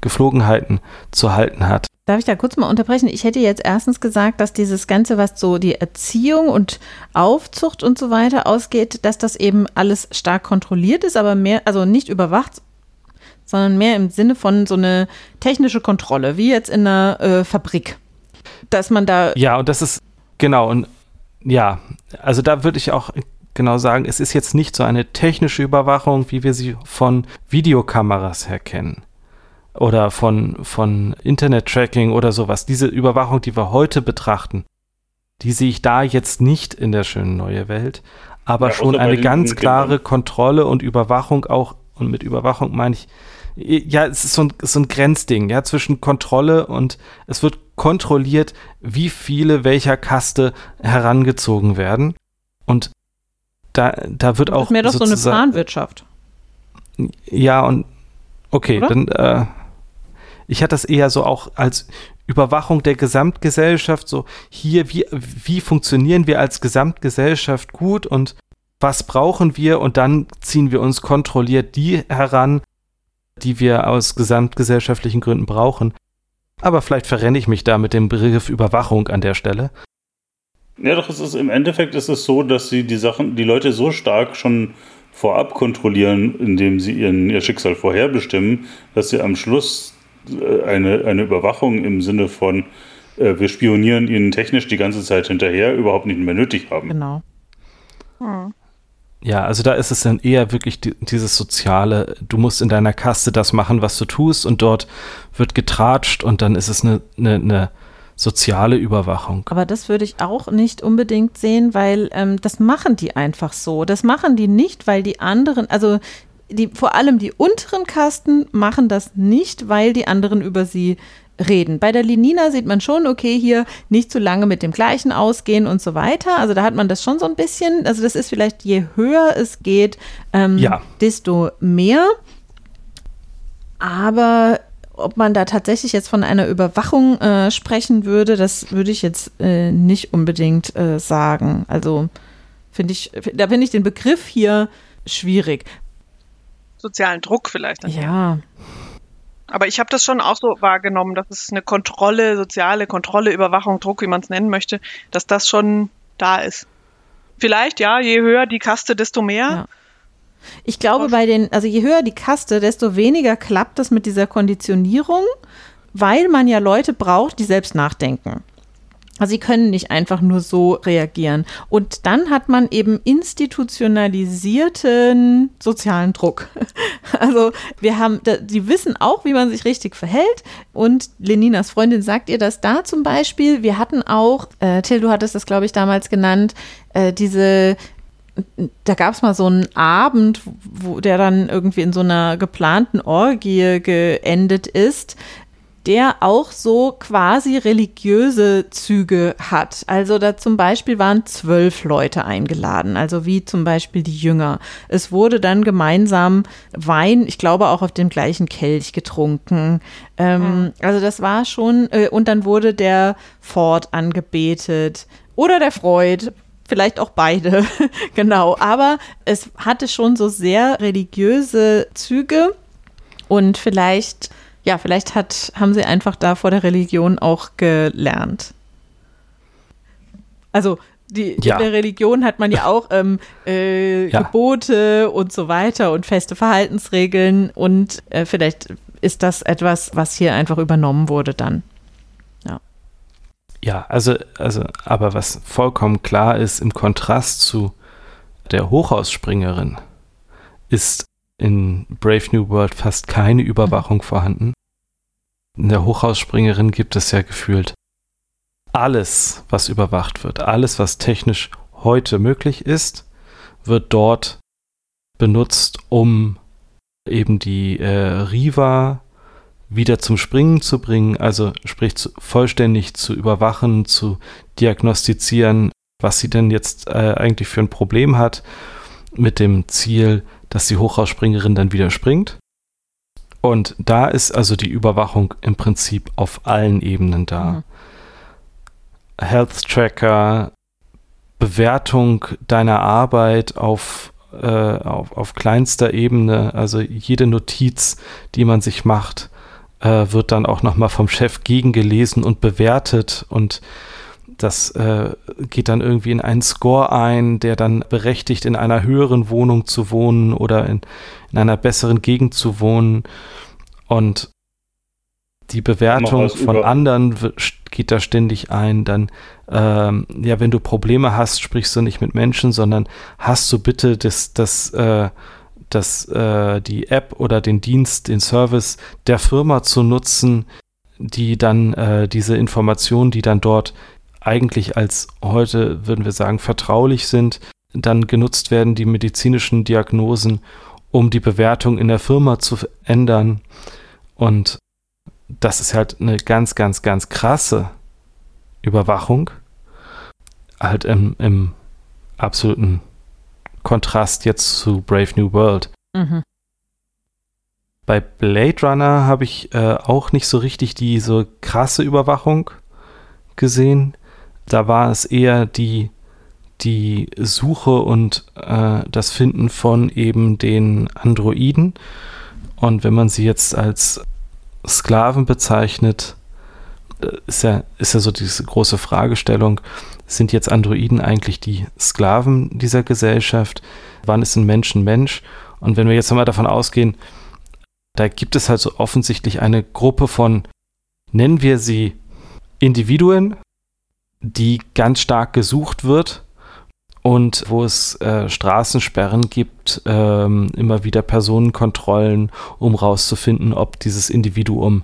Geflogenheiten zu halten hat. Darf ich da kurz mal unterbrechen? Ich hätte jetzt erstens gesagt, dass dieses Ganze, was so die Erziehung und Aufzucht und so weiter ausgeht, dass das eben alles stark kontrolliert ist, aber mehr, also nicht überwacht, sondern mehr im Sinne von so eine technische Kontrolle, wie jetzt in einer äh, Fabrik. Dass man da. Ja, und das ist, genau, und ja, also da würde ich auch genau sagen, es ist jetzt nicht so eine technische Überwachung, wie wir sie von Videokameras her kennen oder von, von Internet-Tracking oder sowas, diese Überwachung, die wir heute betrachten, die sehe ich da jetzt nicht in der schönen neue Welt, aber ja, schon eine ganz klare Kontrolle und Überwachung auch, und mit Überwachung meine ich, ja, es ist so ein, so ein Grenzding, ja, zwischen Kontrolle und es wird kontrolliert, wie viele welcher Kaste herangezogen werden. Und da, da wird auch. Das ist mehr doch so eine Planwirtschaft. Ja, und okay, Oder? dann, äh, ich hatte das eher so auch als Überwachung der Gesamtgesellschaft, so hier, wie, wie funktionieren wir als Gesamtgesellschaft gut und was brauchen wir und dann ziehen wir uns kontrolliert die heran, die wir aus gesamtgesellschaftlichen Gründen brauchen. Aber vielleicht verrenne ich mich da mit dem Begriff Überwachung an der Stelle. Ja, doch, es ist im Endeffekt ist es so, dass sie die Sachen, die Leute so stark schon vorab kontrollieren, indem sie ihren, ihr Schicksal vorherbestimmen, dass sie am Schluss eine, eine Überwachung im Sinne von, äh, wir spionieren ihnen technisch die ganze Zeit hinterher, überhaupt nicht mehr nötig haben. Genau. Hm. Ja, also da ist es dann eher wirklich die, dieses soziale, du musst in deiner Kaste das machen, was du tust und dort wird getratscht und dann ist es eine, eine, eine soziale Überwachung. Aber das würde ich auch nicht unbedingt sehen, weil ähm, das machen die einfach so. Das machen die nicht, weil die anderen, also die, vor allem die unteren Kasten machen das nicht, weil die anderen über sie reden. Bei der Lenina sieht man schon, okay, hier nicht zu lange mit dem gleichen ausgehen und so weiter. Also da hat man das schon so ein bisschen. Also das ist vielleicht, je höher es geht, ähm, ja. desto mehr. Aber ob man da tatsächlich jetzt von einer Überwachung äh, sprechen würde, das würde ich jetzt äh, nicht unbedingt äh, sagen. Also finde ich, da finde ich den Begriff hier schwierig. Sozialen Druck vielleicht. Ja. Aber ich habe das schon auch so wahrgenommen, dass es eine Kontrolle, soziale Kontrolle, Überwachung, Druck, wie man es nennen möchte, dass das schon da ist. Vielleicht, ja, je höher die Kaste, desto mehr. Ja. Ich glaube, bei den, also je höher die Kaste, desto weniger klappt das mit dieser Konditionierung, weil man ja Leute braucht, die selbst nachdenken. Also sie können nicht einfach nur so reagieren. Und dann hat man eben institutionalisierten sozialen Druck. Also wir haben, die wissen auch, wie man sich richtig verhält. Und Leninas Freundin sagt ihr das da zum Beispiel. Wir hatten auch, äh, Till, du hattest das, glaube ich, damals genannt, äh, diese da gab es mal so einen Abend, wo der dann irgendwie in so einer geplanten Orgie geendet ist, der auch so quasi religiöse Züge hat. Also da zum Beispiel waren zwölf Leute eingeladen, also wie zum Beispiel die Jünger. Es wurde dann gemeinsam Wein, ich glaube auch auf dem gleichen Kelch getrunken. Ähm, mhm. Also das war schon, äh, und dann wurde der Ford angebetet oder der Freud vielleicht auch beide, genau. Aber es hatte schon so sehr religiöse Züge und vielleicht ja, vielleicht hat, haben sie einfach da vor der Religion auch gelernt. Also die, ja. in der Religion hat man ja auch ähm, äh, ja. Gebote und so weiter und feste Verhaltensregeln und äh, vielleicht ist das etwas, was hier einfach übernommen wurde dann. Ja. Ja, also, also, aber was vollkommen klar ist, im Kontrast zu der Hochhausspringerin ist in Brave New World fast keine Überwachung vorhanden. In der Hochhausspringerin gibt es ja gefühlt alles, was überwacht wird, alles, was technisch heute möglich ist, wird dort benutzt, um eben die äh, Riva wieder zum Springen zu bringen, also sprich zu, vollständig zu überwachen, zu diagnostizieren, was sie denn jetzt äh, eigentlich für ein Problem hat, mit dem Ziel, dass die Hochhausspringerin dann wieder springt. Und da ist also die Überwachung im Prinzip auf allen Ebenen da. Mhm. Health Tracker, Bewertung deiner Arbeit auf, äh, auf, auf kleinster Ebene, also jede Notiz, die man sich macht, äh, wird dann auch nochmal vom Chef gegengelesen und bewertet und das äh, geht dann irgendwie in einen Score ein, der dann berechtigt, in einer höheren Wohnung zu wohnen oder in, in einer besseren Gegend zu wohnen. Und die Bewertung von anderen geht da ständig ein. Dann, ähm, ja, wenn du Probleme hast, sprichst du nicht mit Menschen, sondern hast du bitte das, das, äh, das, äh, die App oder den Dienst, den Service der Firma zu nutzen, die dann äh, diese Informationen, die dann dort eigentlich als heute, würden wir sagen, vertraulich sind, dann genutzt werden die medizinischen Diagnosen, um die Bewertung in der Firma zu ändern. Und das ist halt eine ganz, ganz, ganz krasse Überwachung. Halt im, im absoluten Kontrast jetzt zu Brave New World. Mhm. Bei Blade Runner habe ich äh, auch nicht so richtig diese krasse Überwachung gesehen. Da war es eher die, die Suche und äh, das Finden von eben den Androiden. Und wenn man sie jetzt als Sklaven bezeichnet, äh, ist ja, ist ja so diese große Fragestellung, sind jetzt Androiden eigentlich die Sklaven dieser Gesellschaft? Wann ist ein Mensch ein Mensch? Und wenn wir jetzt mal davon ausgehen, da gibt es halt so offensichtlich eine Gruppe von, nennen wir sie Individuen, die ganz stark gesucht wird und wo es äh, Straßensperren gibt, ähm, immer wieder Personenkontrollen, um rauszufinden, ob dieses Individuum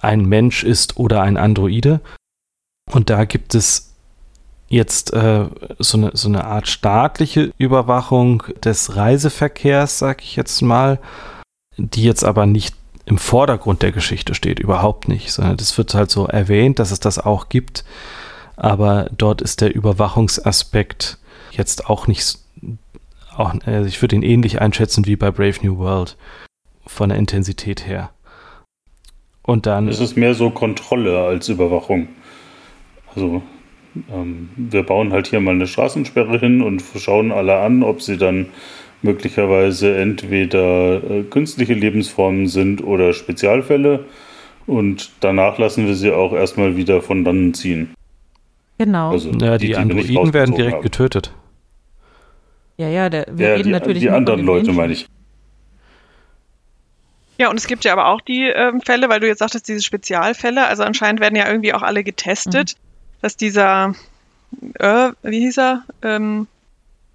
ein Mensch ist oder ein Androide. Und da gibt es jetzt äh, so, eine, so eine Art staatliche Überwachung des Reiseverkehrs, sag ich jetzt mal, die jetzt aber nicht im Vordergrund der Geschichte steht, überhaupt nicht, sondern das wird halt so erwähnt, dass es das auch gibt, aber dort ist der Überwachungsaspekt jetzt auch nicht, auch, also ich würde ihn ähnlich einschätzen wie bei Brave New World von der Intensität her. Und dann. Es ist mehr so Kontrolle als Überwachung. Also, ähm, wir bauen halt hier mal eine Straßensperre hin und schauen alle an, ob sie dann möglicherweise entweder äh, künstliche Lebensformen sind oder Spezialfälle. Und danach lassen wir sie auch erstmal wieder von dann ziehen. Genau. Also ja, die, die Androiden werden direkt haben. getötet. Ja, ja, der, wir ja, reden die, natürlich. Die anderen Leute, meine ich. Ja, und es gibt ja aber auch die ähm, Fälle, weil du jetzt sagtest, diese Spezialfälle, also anscheinend werden ja irgendwie auch alle getestet, mhm. dass dieser, äh, wie hieß er? Ähm,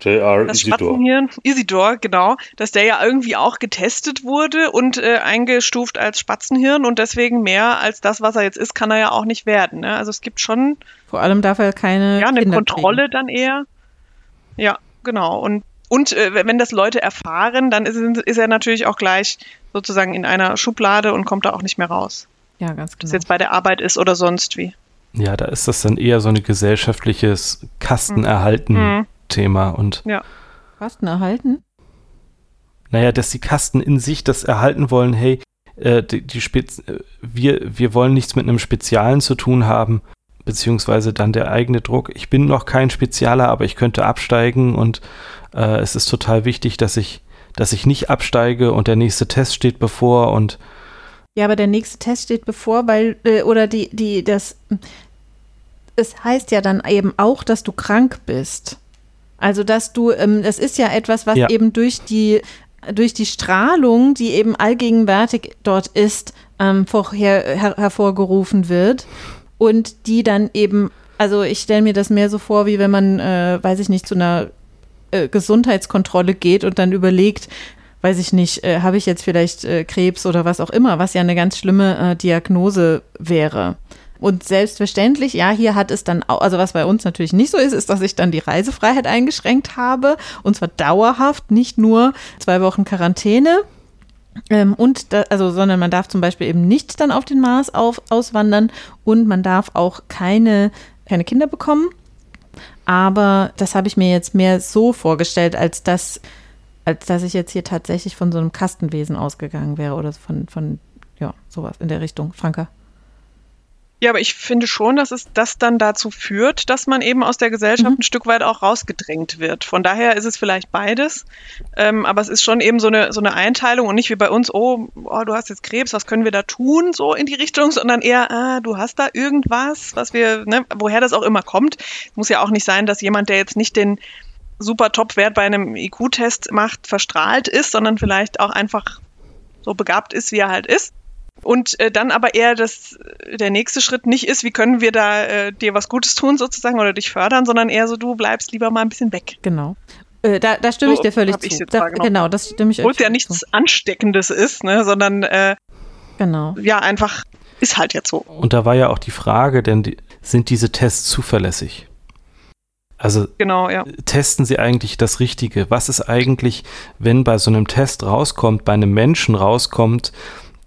J.R. Isidor. Isidor, genau, dass der ja irgendwie auch getestet wurde und äh, eingestuft als Spatzenhirn und deswegen mehr als das, was er jetzt ist, kann er ja auch nicht werden. Ne? Also es gibt schon. Vor allem darf er keine. Ja, eine Kinder Kontrolle kriegen. dann eher. Ja, genau. Und, und äh, wenn das Leute erfahren, dann ist, ist er natürlich auch gleich sozusagen in einer Schublade und kommt da auch nicht mehr raus. Ja, ganz genau. Ob es jetzt bei der Arbeit ist oder sonst wie. Ja, da ist das dann eher so ein gesellschaftliches Kastenerhalten-Thema. Mhm. Und ja. Kasten erhalten? Naja, dass die Kasten in sich das erhalten wollen, hey, äh, die, die Spez äh, wir, wir wollen nichts mit einem Spezialen zu tun haben, beziehungsweise dann der eigene Druck. Ich bin noch kein Spezialer, aber ich könnte absteigen und äh, es ist total wichtig, dass ich dass ich nicht absteige und der nächste Test steht bevor und ja, aber der nächste Test steht bevor, weil äh, oder die die das es heißt ja dann eben auch, dass du krank bist. Also dass du ähm, das ist ja etwas, was ja. eben durch die durch die Strahlung, die eben allgegenwärtig dort ist, ähm, vorher her hervorgerufen wird und die dann eben also ich stelle mir das mehr so vor, wie wenn man, äh, weiß ich nicht, zu einer äh, Gesundheitskontrolle geht und dann überlegt, weiß ich nicht, äh, habe ich jetzt vielleicht äh, Krebs oder was auch immer, was ja eine ganz schlimme äh, Diagnose wäre. Und selbstverständlich, ja, hier hat es dann auch, also was bei uns natürlich nicht so ist, ist, dass ich dann die Reisefreiheit eingeschränkt habe und zwar dauerhaft, nicht nur zwei Wochen Quarantäne. Ähm, und da, also, sondern man darf zum Beispiel eben nicht dann auf den Mars auf, auswandern und man darf auch keine, keine Kinder bekommen. Aber das habe ich mir jetzt mehr so vorgestellt, als dass, als dass ich jetzt hier tatsächlich von so einem Kastenwesen ausgegangen wäre oder von, von ja, sowas in der Richtung. Franka. Ja, aber ich finde schon, dass es das dann dazu führt, dass man eben aus der Gesellschaft mhm. ein Stück weit auch rausgedrängt wird. Von daher ist es vielleicht beides. Ähm, aber es ist schon eben so eine, so eine Einteilung und nicht wie bei uns, oh, oh, du hast jetzt Krebs, was können wir da tun, so in die Richtung, sondern eher, ah, du hast da irgendwas, was wir, ne, woher das auch immer kommt. Muss ja auch nicht sein, dass jemand, der jetzt nicht den super Top-Wert bei einem IQ-Test macht, verstrahlt ist, sondern vielleicht auch einfach so begabt ist, wie er halt ist. Und äh, dann aber eher das, der nächste Schritt nicht ist, wie können wir da äh, dir was Gutes tun sozusagen oder dich fördern, sondern eher so, du bleibst lieber mal ein bisschen weg. Genau. Äh, da, da stimme so, ich dir völlig zu. Da, genau, das stimme ich Obwohl es ja nichts zu. Ansteckendes ist, ne, sondern äh, genau. ja, einfach ist halt jetzt so. Und da war ja auch die Frage, denn die, sind diese Tests zuverlässig? Also genau, ja. testen Sie eigentlich das Richtige? Was ist eigentlich, wenn bei so einem Test rauskommt, bei einem Menschen rauskommt,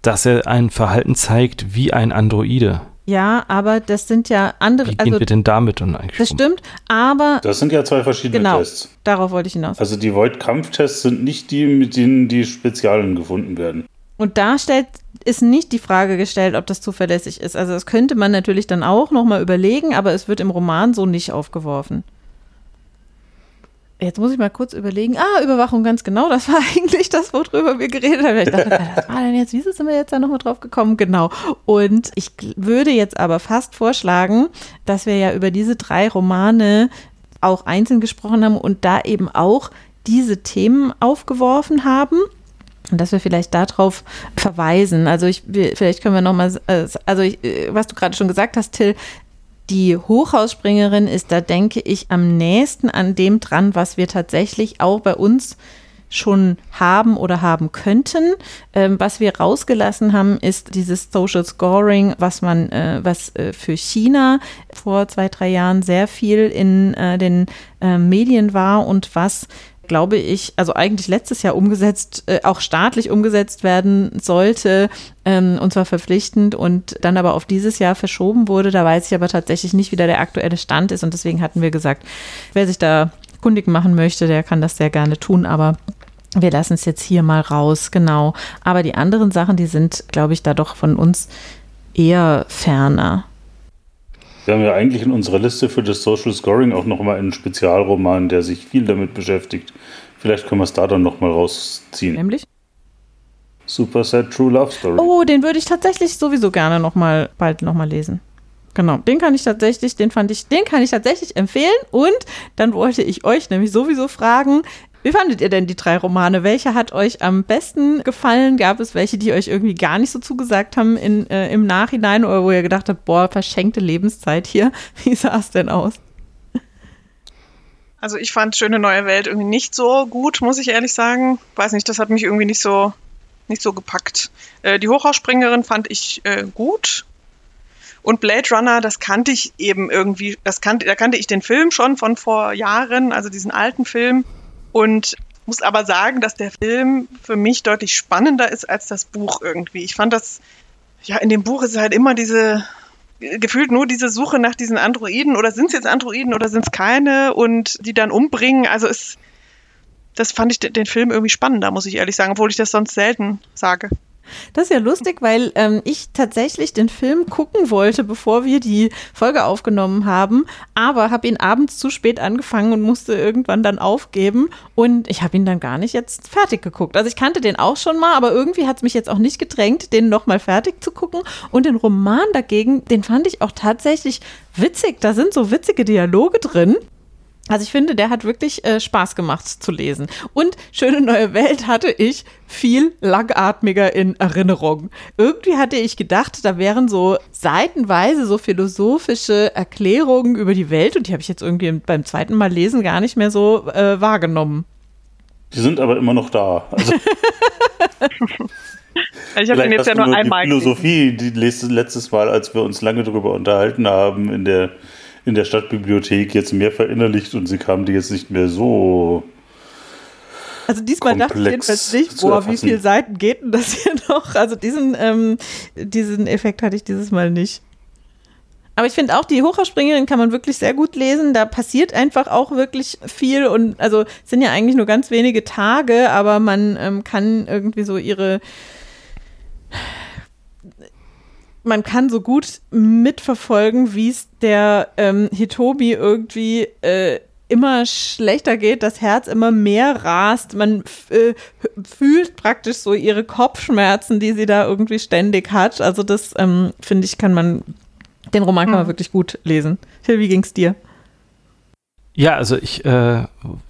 dass er ein Verhalten zeigt wie ein Androide. Ja, aber das sind ja andere. Wie gehen also, wir denn damit und eigentlich? Das stimmt, aber. Das sind ja zwei verschiedene genau, Tests. Darauf wollte ich hinaus. Also die Void-Kampftests sind nicht die, mit denen die Spezialen gefunden werden. Und da stellt, ist nicht die Frage gestellt, ob das zuverlässig ist. Also das könnte man natürlich dann auch nochmal überlegen, aber es wird im Roman so nicht aufgeworfen. Jetzt muss ich mal kurz überlegen. Ah, Überwachung, ganz genau. Das war eigentlich das, worüber wir geredet haben. Ich dachte, was war denn jetzt? Wieso sind wir jetzt da nochmal drauf gekommen? Genau. Und ich würde jetzt aber fast vorschlagen, dass wir ja über diese drei Romane auch einzeln gesprochen haben und da eben auch diese Themen aufgeworfen haben. Und dass wir vielleicht darauf verweisen. Also ich, vielleicht können wir nochmal, äh, also ich, äh, was du gerade schon gesagt hast, Till, die Hochhausspringerin ist da, denke ich, am nächsten an dem dran, was wir tatsächlich auch bei uns schon haben oder haben könnten. Ähm, was wir rausgelassen haben, ist dieses Social Scoring, was man, äh, was äh, für China vor zwei, drei Jahren sehr viel in äh, den äh, Medien war und was glaube ich, also eigentlich letztes Jahr umgesetzt, äh, auch staatlich umgesetzt werden sollte, ähm, und zwar verpflichtend und dann aber auf dieses Jahr verschoben wurde. Da weiß ich aber tatsächlich nicht, wie da der aktuelle Stand ist und deswegen hatten wir gesagt, wer sich da kundig machen möchte, der kann das sehr gerne tun, aber wir lassen es jetzt hier mal raus, genau. Aber die anderen Sachen, die sind, glaube ich, da doch von uns eher ferner. Wir haben ja eigentlich in unserer Liste für das Social Scoring auch nochmal einen Spezialroman, der sich viel damit beschäftigt. Vielleicht können wir es da dann nochmal rausziehen. Nämlich? Super Sad True Love Story. Oh, den würde ich tatsächlich sowieso gerne noch mal, bald nochmal lesen. Genau, den kann ich tatsächlich, den fand ich, den kann ich tatsächlich empfehlen. Und dann wollte ich euch nämlich sowieso fragen, wie fandet ihr denn die drei Romane? Welche hat euch am besten gefallen? Gab es welche, die euch irgendwie gar nicht so zugesagt haben in, äh, im Nachhinein oder wo ihr gedacht habt, boah, verschenkte Lebenszeit hier? Wie sah es denn aus? Also ich fand Schöne neue Welt irgendwie nicht so gut, muss ich ehrlich sagen. Weiß nicht, das hat mich irgendwie nicht so, nicht so gepackt. Äh, die Hochhausspringerin fand ich äh, gut. Und Blade Runner, das kannte ich eben irgendwie, das kannte, da kannte ich den Film schon von vor Jahren, also diesen alten Film. Und muss aber sagen, dass der Film für mich deutlich spannender ist als das Buch irgendwie. Ich fand das, ja, in dem Buch ist halt immer diese, gefühlt nur diese Suche nach diesen Androiden oder sind es jetzt Androiden oder sind es keine und die dann umbringen. Also es, das fand ich den Film irgendwie spannender, muss ich ehrlich sagen, obwohl ich das sonst selten sage. Das ist ja lustig, weil ähm, ich tatsächlich den Film gucken wollte, bevor wir die Folge aufgenommen haben, aber habe ihn abends zu spät angefangen und musste irgendwann dann aufgeben und ich habe ihn dann gar nicht jetzt fertig geguckt. Also ich kannte den auch schon mal, aber irgendwie hat es mich jetzt auch nicht gedrängt, den nochmal fertig zu gucken und den Roman dagegen, den fand ich auch tatsächlich witzig. Da sind so witzige Dialoge drin. Also ich finde, der hat wirklich äh, Spaß gemacht zu lesen. Und Schöne neue Welt hatte ich viel langatmiger in Erinnerung. Irgendwie hatte ich gedacht, da wären so seitenweise so philosophische Erklärungen über die Welt und die habe ich jetzt irgendwie beim zweiten Mal lesen gar nicht mehr so äh, wahrgenommen. Die sind aber immer noch da. Also ich habe ihn jetzt ja nur, nur einmal die Philosophie, die letztes Mal, als wir uns lange darüber unterhalten haben, in der in der Stadtbibliothek jetzt mehr verinnerlicht und sie kamen die jetzt nicht mehr so. Also diesmal dachte ich jedenfalls nicht, boah, wie viele Seiten geht denn das hier noch? Also diesen, ähm, diesen Effekt hatte ich dieses Mal nicht. Aber ich finde auch, die Hochhausspringerin kann man wirklich sehr gut lesen. Da passiert einfach auch wirklich viel und also es sind ja eigentlich nur ganz wenige Tage, aber man ähm, kann irgendwie so ihre man kann so gut mitverfolgen, wie es der ähm, Hitobi irgendwie äh, immer schlechter geht, das Herz immer mehr rast. Man äh, fühlt praktisch so ihre Kopfschmerzen, die sie da irgendwie ständig hat. Also das, ähm, finde ich, kann man, den Roman kann man mhm. wirklich gut lesen. Phil, wie ging's dir? Ja, also ich äh,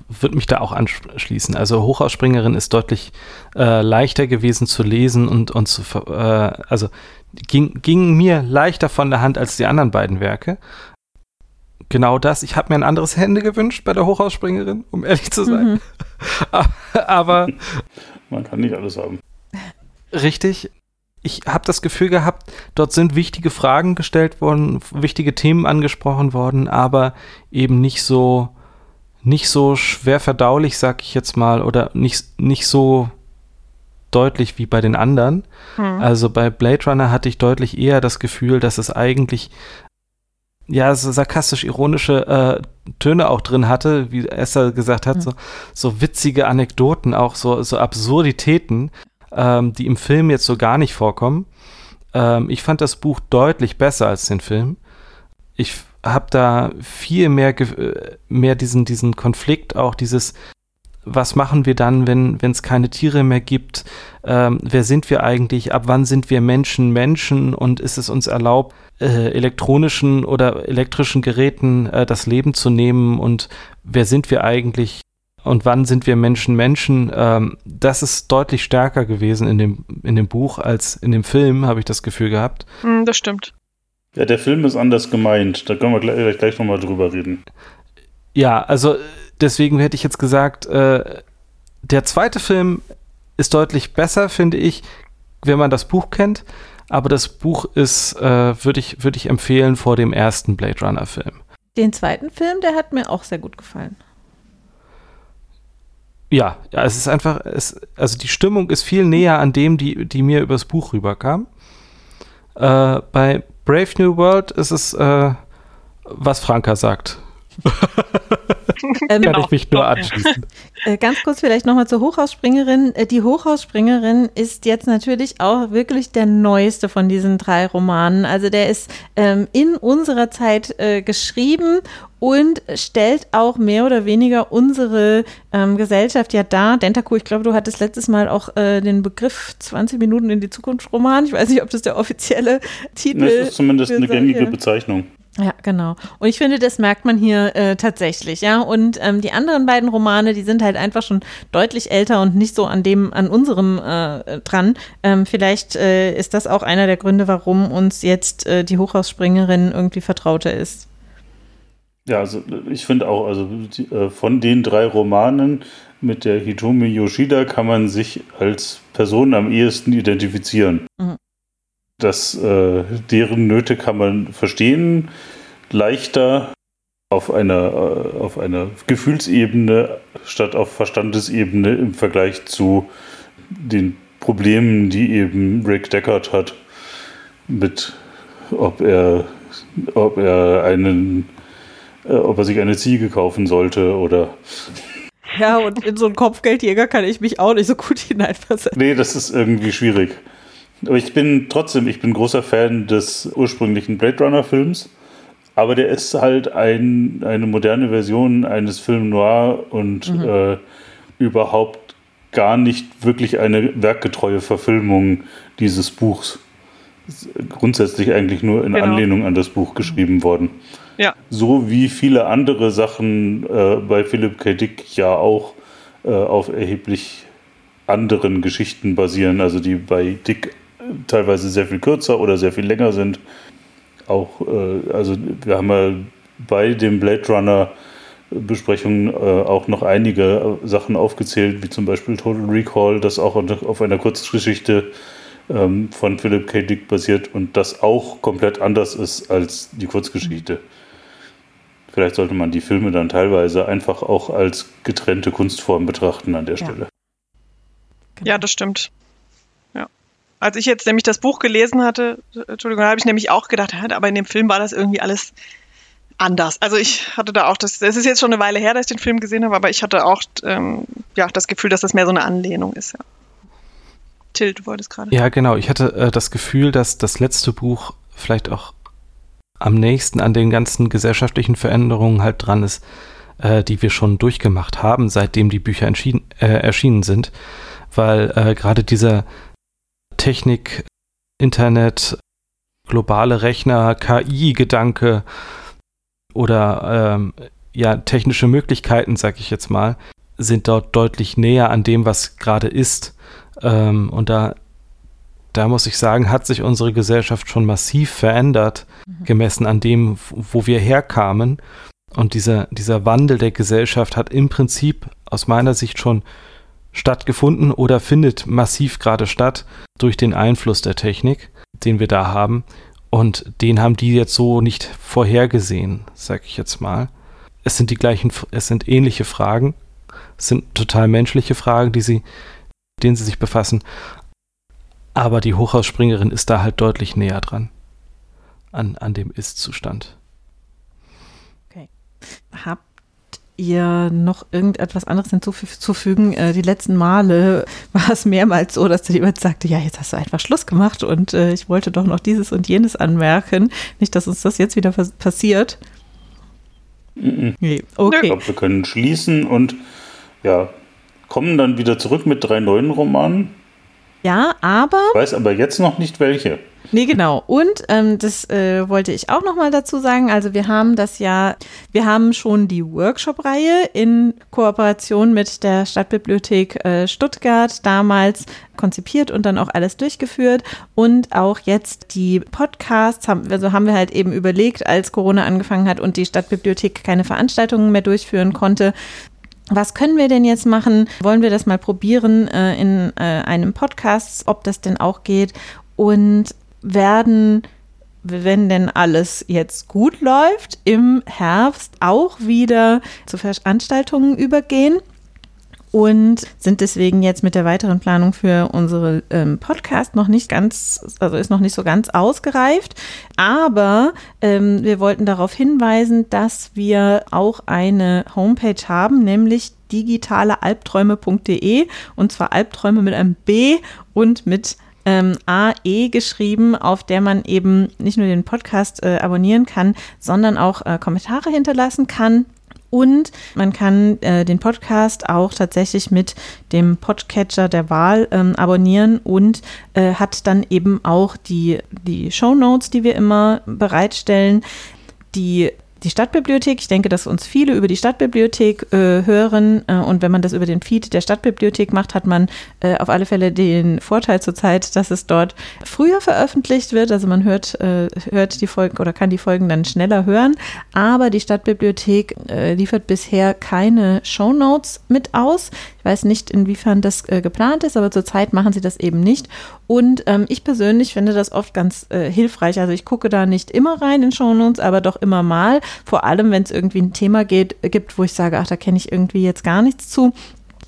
würde mich da auch anschließen. Also Hochausspringerin ist deutlich äh, leichter gewesen zu lesen und, und zu, äh, also ging, ging mir leichter von der Hand als die anderen beiden Werke. Genau das. Ich habe mir ein anderes Hände gewünscht bei der Hochhausspringerin, um ehrlich zu sein. Mhm. Aber. Man kann nicht alles haben. Richtig. Ich habe das Gefühl gehabt, dort sind wichtige Fragen gestellt worden, wichtige Themen angesprochen worden, aber eben nicht so, nicht so schwer verdaulich, sag ich jetzt mal, oder nicht, nicht so deutlich wie bei den anderen. Hm. Also bei Blade Runner hatte ich deutlich eher das Gefühl, dass es eigentlich ja, so sarkastisch-ironische äh, Töne auch drin hatte, wie Esther gesagt hat, hm. so, so witzige Anekdoten, auch so, so Absurditäten, ähm, die im Film jetzt so gar nicht vorkommen. Ähm, ich fand das Buch deutlich besser als den Film. Ich habe da viel mehr, äh, mehr diesen, diesen Konflikt, auch dieses, was machen wir dann, wenn es keine Tiere mehr gibt? Ähm, wer sind wir eigentlich? Ab wann sind wir Menschen Menschen? Und ist es uns erlaubt, äh, elektronischen oder elektrischen Geräten äh, das Leben zu nehmen? Und wer sind wir eigentlich? Und wann sind wir Menschen Menschen? Ähm, das ist deutlich stärker gewesen in dem, in dem Buch als in dem Film, habe ich das Gefühl gehabt. Mm, das stimmt. Ja, der Film ist anders gemeint. Da können wir gleich, gleich nochmal drüber reden. Ja, also deswegen hätte ich jetzt gesagt, äh, der zweite Film ist deutlich besser, finde ich, wenn man das Buch kennt. Aber das Buch ist, äh, würde ich, würd ich empfehlen vor dem ersten Blade Runner-Film. Den zweiten Film, der hat mir auch sehr gut gefallen. Ja, ja, es ist einfach, es, also die Stimmung ist viel näher an dem, die, die mir übers Buch rüberkam. Äh, bei Brave New World ist es, äh, was Franka sagt. ähm, Kann ich mich nur anschließen. Äh, ganz kurz vielleicht nochmal zur Hochhausspringerin. Äh, die Hochhausspringerin ist jetzt natürlich auch wirklich der neueste von diesen drei Romanen. Also der ist ähm, in unserer Zeit äh, geschrieben und stellt auch mehr oder weniger unsere ähm, Gesellschaft ja dar. Dentaku, ich glaube, du hattest letztes Mal auch äh, den Begriff 20 Minuten in die Zukunft Roman. Ich weiß nicht, ob das der offizielle Titel ist. Das ist zumindest eine gängige Bezeichnung. Ja, genau. Und ich finde, das merkt man hier äh, tatsächlich, ja. Und ähm, die anderen beiden Romane, die sind halt einfach schon deutlich älter und nicht so an dem, an unserem äh, dran. Ähm, vielleicht äh, ist das auch einer der Gründe, warum uns jetzt äh, die Hochhausspringerin irgendwie vertrauter ist. Ja, also ich finde auch, also die, äh, von den drei Romanen mit der Hitomi Yoshida kann man sich als Person am ehesten identifizieren. Mhm dass äh, deren Nöte kann man verstehen, leichter auf einer, äh, auf einer Gefühlsebene statt auf Verstandesebene im Vergleich zu den Problemen, die eben Rick Deckard hat, mit ob er, ob er einen, äh, ob er sich eine Ziege kaufen sollte oder ja, und in so einen Kopfgeldjäger kann ich mich auch nicht so gut hineinversetzen. Nee, das ist irgendwie schwierig. Aber ich bin trotzdem, ich bin großer Fan des ursprünglichen Blade Runner Films. Aber der ist halt ein, eine moderne Version eines Film Noir und mhm. äh, überhaupt gar nicht wirklich eine werkgetreue Verfilmung dieses Buchs. Grundsätzlich eigentlich nur in genau. Anlehnung an das Buch geschrieben worden. Ja. So wie viele andere Sachen äh, bei Philip K. Dick ja auch äh, auf erheblich anderen Geschichten basieren, also die bei Dick teilweise sehr viel kürzer oder sehr viel länger sind. Auch, äh, also wir haben ja bei dem Blade Runner Besprechungen äh, auch noch einige Sachen aufgezählt, wie zum Beispiel Total Recall, das auch auf einer Kurzgeschichte ähm, von Philip K. Dick basiert und das auch komplett anders ist als die Kurzgeschichte. Vielleicht sollte man die Filme dann teilweise einfach auch als getrennte Kunstform betrachten an der Stelle. Ja, das stimmt als ich jetzt nämlich das Buch gelesen hatte, Entschuldigung, habe ich nämlich auch gedacht, aber in dem Film war das irgendwie alles anders. Also ich hatte da auch das, es ist jetzt schon eine Weile her, dass ich den Film gesehen habe, aber ich hatte auch ähm, ja, das Gefühl, dass das mehr so eine Anlehnung ist, ja. Till, du wolltest gerade. Ja, genau. Ich hatte äh, das Gefühl, dass das letzte Buch vielleicht auch am nächsten an den ganzen gesellschaftlichen Veränderungen halt dran ist, äh, die wir schon durchgemacht haben, seitdem die Bücher äh, erschienen sind. Weil äh, gerade dieser Technik, Internet, globale Rechner, KI-Gedanke oder ähm, ja, technische Möglichkeiten, sag ich jetzt mal, sind dort deutlich näher an dem, was gerade ist. Ähm, und da, da muss ich sagen, hat sich unsere Gesellschaft schon massiv verändert, mhm. gemessen an dem, wo wir herkamen. Und dieser, dieser Wandel der Gesellschaft hat im Prinzip aus meiner Sicht schon stattgefunden oder findet massiv gerade statt durch den Einfluss der Technik, den wir da haben. Und den haben die jetzt so nicht vorhergesehen, sag ich jetzt mal. Es sind die gleichen, es sind ähnliche Fragen. Es sind total menschliche Fragen, die sie, denen sie sich befassen. Aber die Hochhausspringerin ist da halt deutlich näher dran. An, an dem Ist-Zustand. Okay. Hab ihr noch irgendetwas anderes hinzufügen? Äh, die letzten Male war es mehrmals so, dass jemand sagte, ja, jetzt hast du einfach Schluss gemacht und äh, ich wollte doch noch dieses und jenes anmerken. Nicht, dass uns das jetzt wieder passiert. Mhm. Nee, okay. Ich glaube, wir können schließen und ja, kommen dann wieder zurück mit drei neuen Romanen. Ja, aber. Ich weiß aber jetzt noch nicht welche. Nee, genau. Und ähm, das äh, wollte ich auch nochmal dazu sagen. Also wir haben das ja, wir haben schon die Workshop-Reihe in Kooperation mit der Stadtbibliothek äh, Stuttgart damals konzipiert und dann auch alles durchgeführt. Und auch jetzt die Podcasts haben, also haben wir halt eben überlegt, als Corona angefangen hat und die Stadtbibliothek keine Veranstaltungen mehr durchführen konnte, was können wir denn jetzt machen? Wollen wir das mal probieren äh, in äh, einem Podcast, ob das denn auch geht? Und werden, wenn denn alles jetzt gut läuft, im Herbst auch wieder zu Veranstaltungen übergehen. und sind deswegen jetzt mit der weiteren Planung für unsere ähm, Podcast noch nicht ganz, also ist noch nicht so ganz ausgereift. Aber ähm, wir wollten darauf hinweisen, dass wir auch eine Homepage haben, nämlich digitalealbträume.de und zwar Albträume mit einem B und mit ähm, AE geschrieben, auf der man eben nicht nur den Podcast äh, abonnieren kann, sondern auch äh, Kommentare hinterlassen kann. Und man kann äh, den Podcast auch tatsächlich mit dem Podcatcher der Wahl ähm, abonnieren und äh, hat dann eben auch die, die Show Notes, die wir immer bereitstellen. Die die Stadtbibliothek. Ich denke, dass uns viele über die Stadtbibliothek äh, hören. Äh, und wenn man das über den Feed der Stadtbibliothek macht, hat man äh, auf alle Fälle den Vorteil zurzeit, dass es dort früher veröffentlicht wird. Also man hört, äh, hört die Folgen oder kann die Folgen dann schneller hören. Aber die Stadtbibliothek äh, liefert bisher keine Shownotes mit aus. Ich weiß nicht, inwiefern das äh, geplant ist, aber zurzeit machen sie das eben nicht. Und ähm, ich persönlich finde das oft ganz hilfreich. Also ich gucke da nicht immer rein in Shownotes, aber doch immer mal vor allem, wenn es irgendwie ein Thema geht, gibt, wo ich sage, ach, da kenne ich irgendwie jetzt gar nichts zu.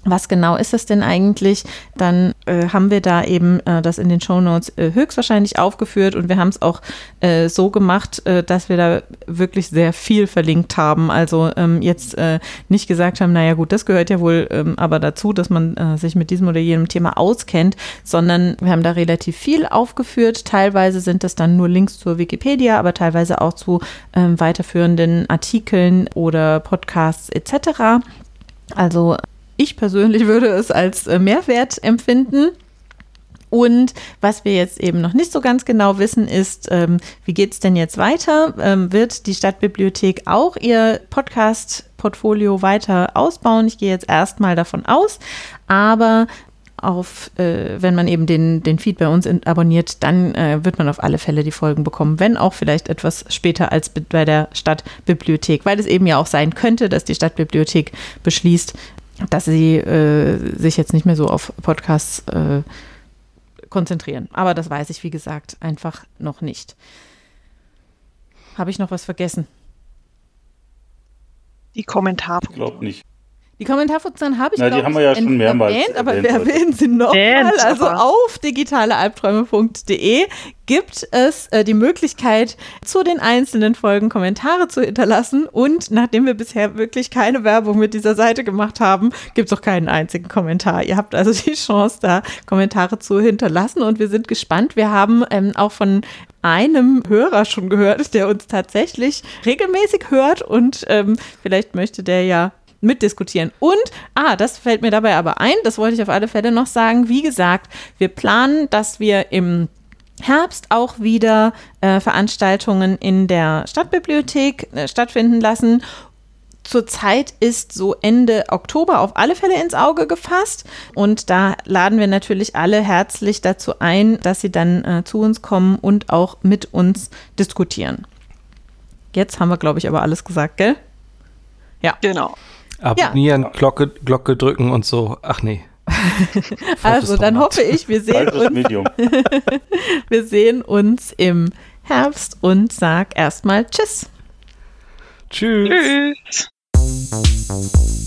Was genau ist das denn eigentlich? Dann äh, haben wir da eben äh, das in den Shownotes äh, höchstwahrscheinlich aufgeführt und wir haben es auch äh, so gemacht, äh, dass wir da wirklich sehr viel verlinkt haben. Also ähm, jetzt äh, nicht gesagt haben, naja gut, das gehört ja wohl ähm, aber dazu, dass man sich mit diesem oder jenem Thema auskennt, sondern wir haben da relativ viel aufgeführt. Teilweise sind das dann nur Links zur Wikipedia, aber teilweise auch zu ähm, weiterführenden Artikeln oder Podcasts etc. Also ich persönlich würde es als äh, Mehrwert empfinden. Und was wir jetzt eben noch nicht so ganz genau wissen, ist, ähm, wie geht es denn jetzt weiter? Ähm, wird die Stadtbibliothek auch ihr Podcast-Portfolio weiter ausbauen? Ich gehe jetzt erstmal davon aus. Aber auf, äh, wenn man eben den, den Feed bei uns in, abonniert, dann äh, wird man auf alle Fälle die Folgen bekommen, wenn auch vielleicht etwas später als bei der Stadtbibliothek, weil es eben ja auch sein könnte, dass die Stadtbibliothek beschließt, dass sie äh, sich jetzt nicht mehr so auf Podcasts äh, konzentrieren. Aber das weiß ich, wie gesagt, einfach noch nicht. Habe ich noch was vergessen? Die Kommentare. Ich glaube nicht. Die Kommentarfunktion habe ich, Na, die haben wir ja schon mehrmals erwähnt, aber wir erwähnen sie nochmal. Also auf digitalealbträume.de gibt es äh, die Möglichkeit, zu den einzelnen Folgen Kommentare zu hinterlassen. Und nachdem wir bisher wirklich keine Werbung mit dieser Seite gemacht haben, gibt es auch keinen einzigen Kommentar. Ihr habt also die Chance, da Kommentare zu hinterlassen. Und wir sind gespannt. Wir haben ähm, auch von einem Hörer schon gehört, der uns tatsächlich regelmäßig hört und ähm, vielleicht möchte der ja mitdiskutieren. Und, ah, das fällt mir dabei aber ein, das wollte ich auf alle Fälle noch sagen. Wie gesagt, wir planen, dass wir im Herbst auch wieder äh, Veranstaltungen in der Stadtbibliothek äh, stattfinden lassen. Zurzeit ist so Ende Oktober auf alle Fälle ins Auge gefasst. Und da laden wir natürlich alle herzlich dazu ein, dass sie dann äh, zu uns kommen und auch mit uns diskutieren. Jetzt haben wir, glaube ich, aber alles gesagt, gell? Ja. Genau. Abonnieren, ja. Glocke, Glocke drücken und so. Ach nee. also dann hoffe ich, wir sehen uns. wir sehen uns im Herbst und sag erstmal Tschüss. Tschüss. Tschüss.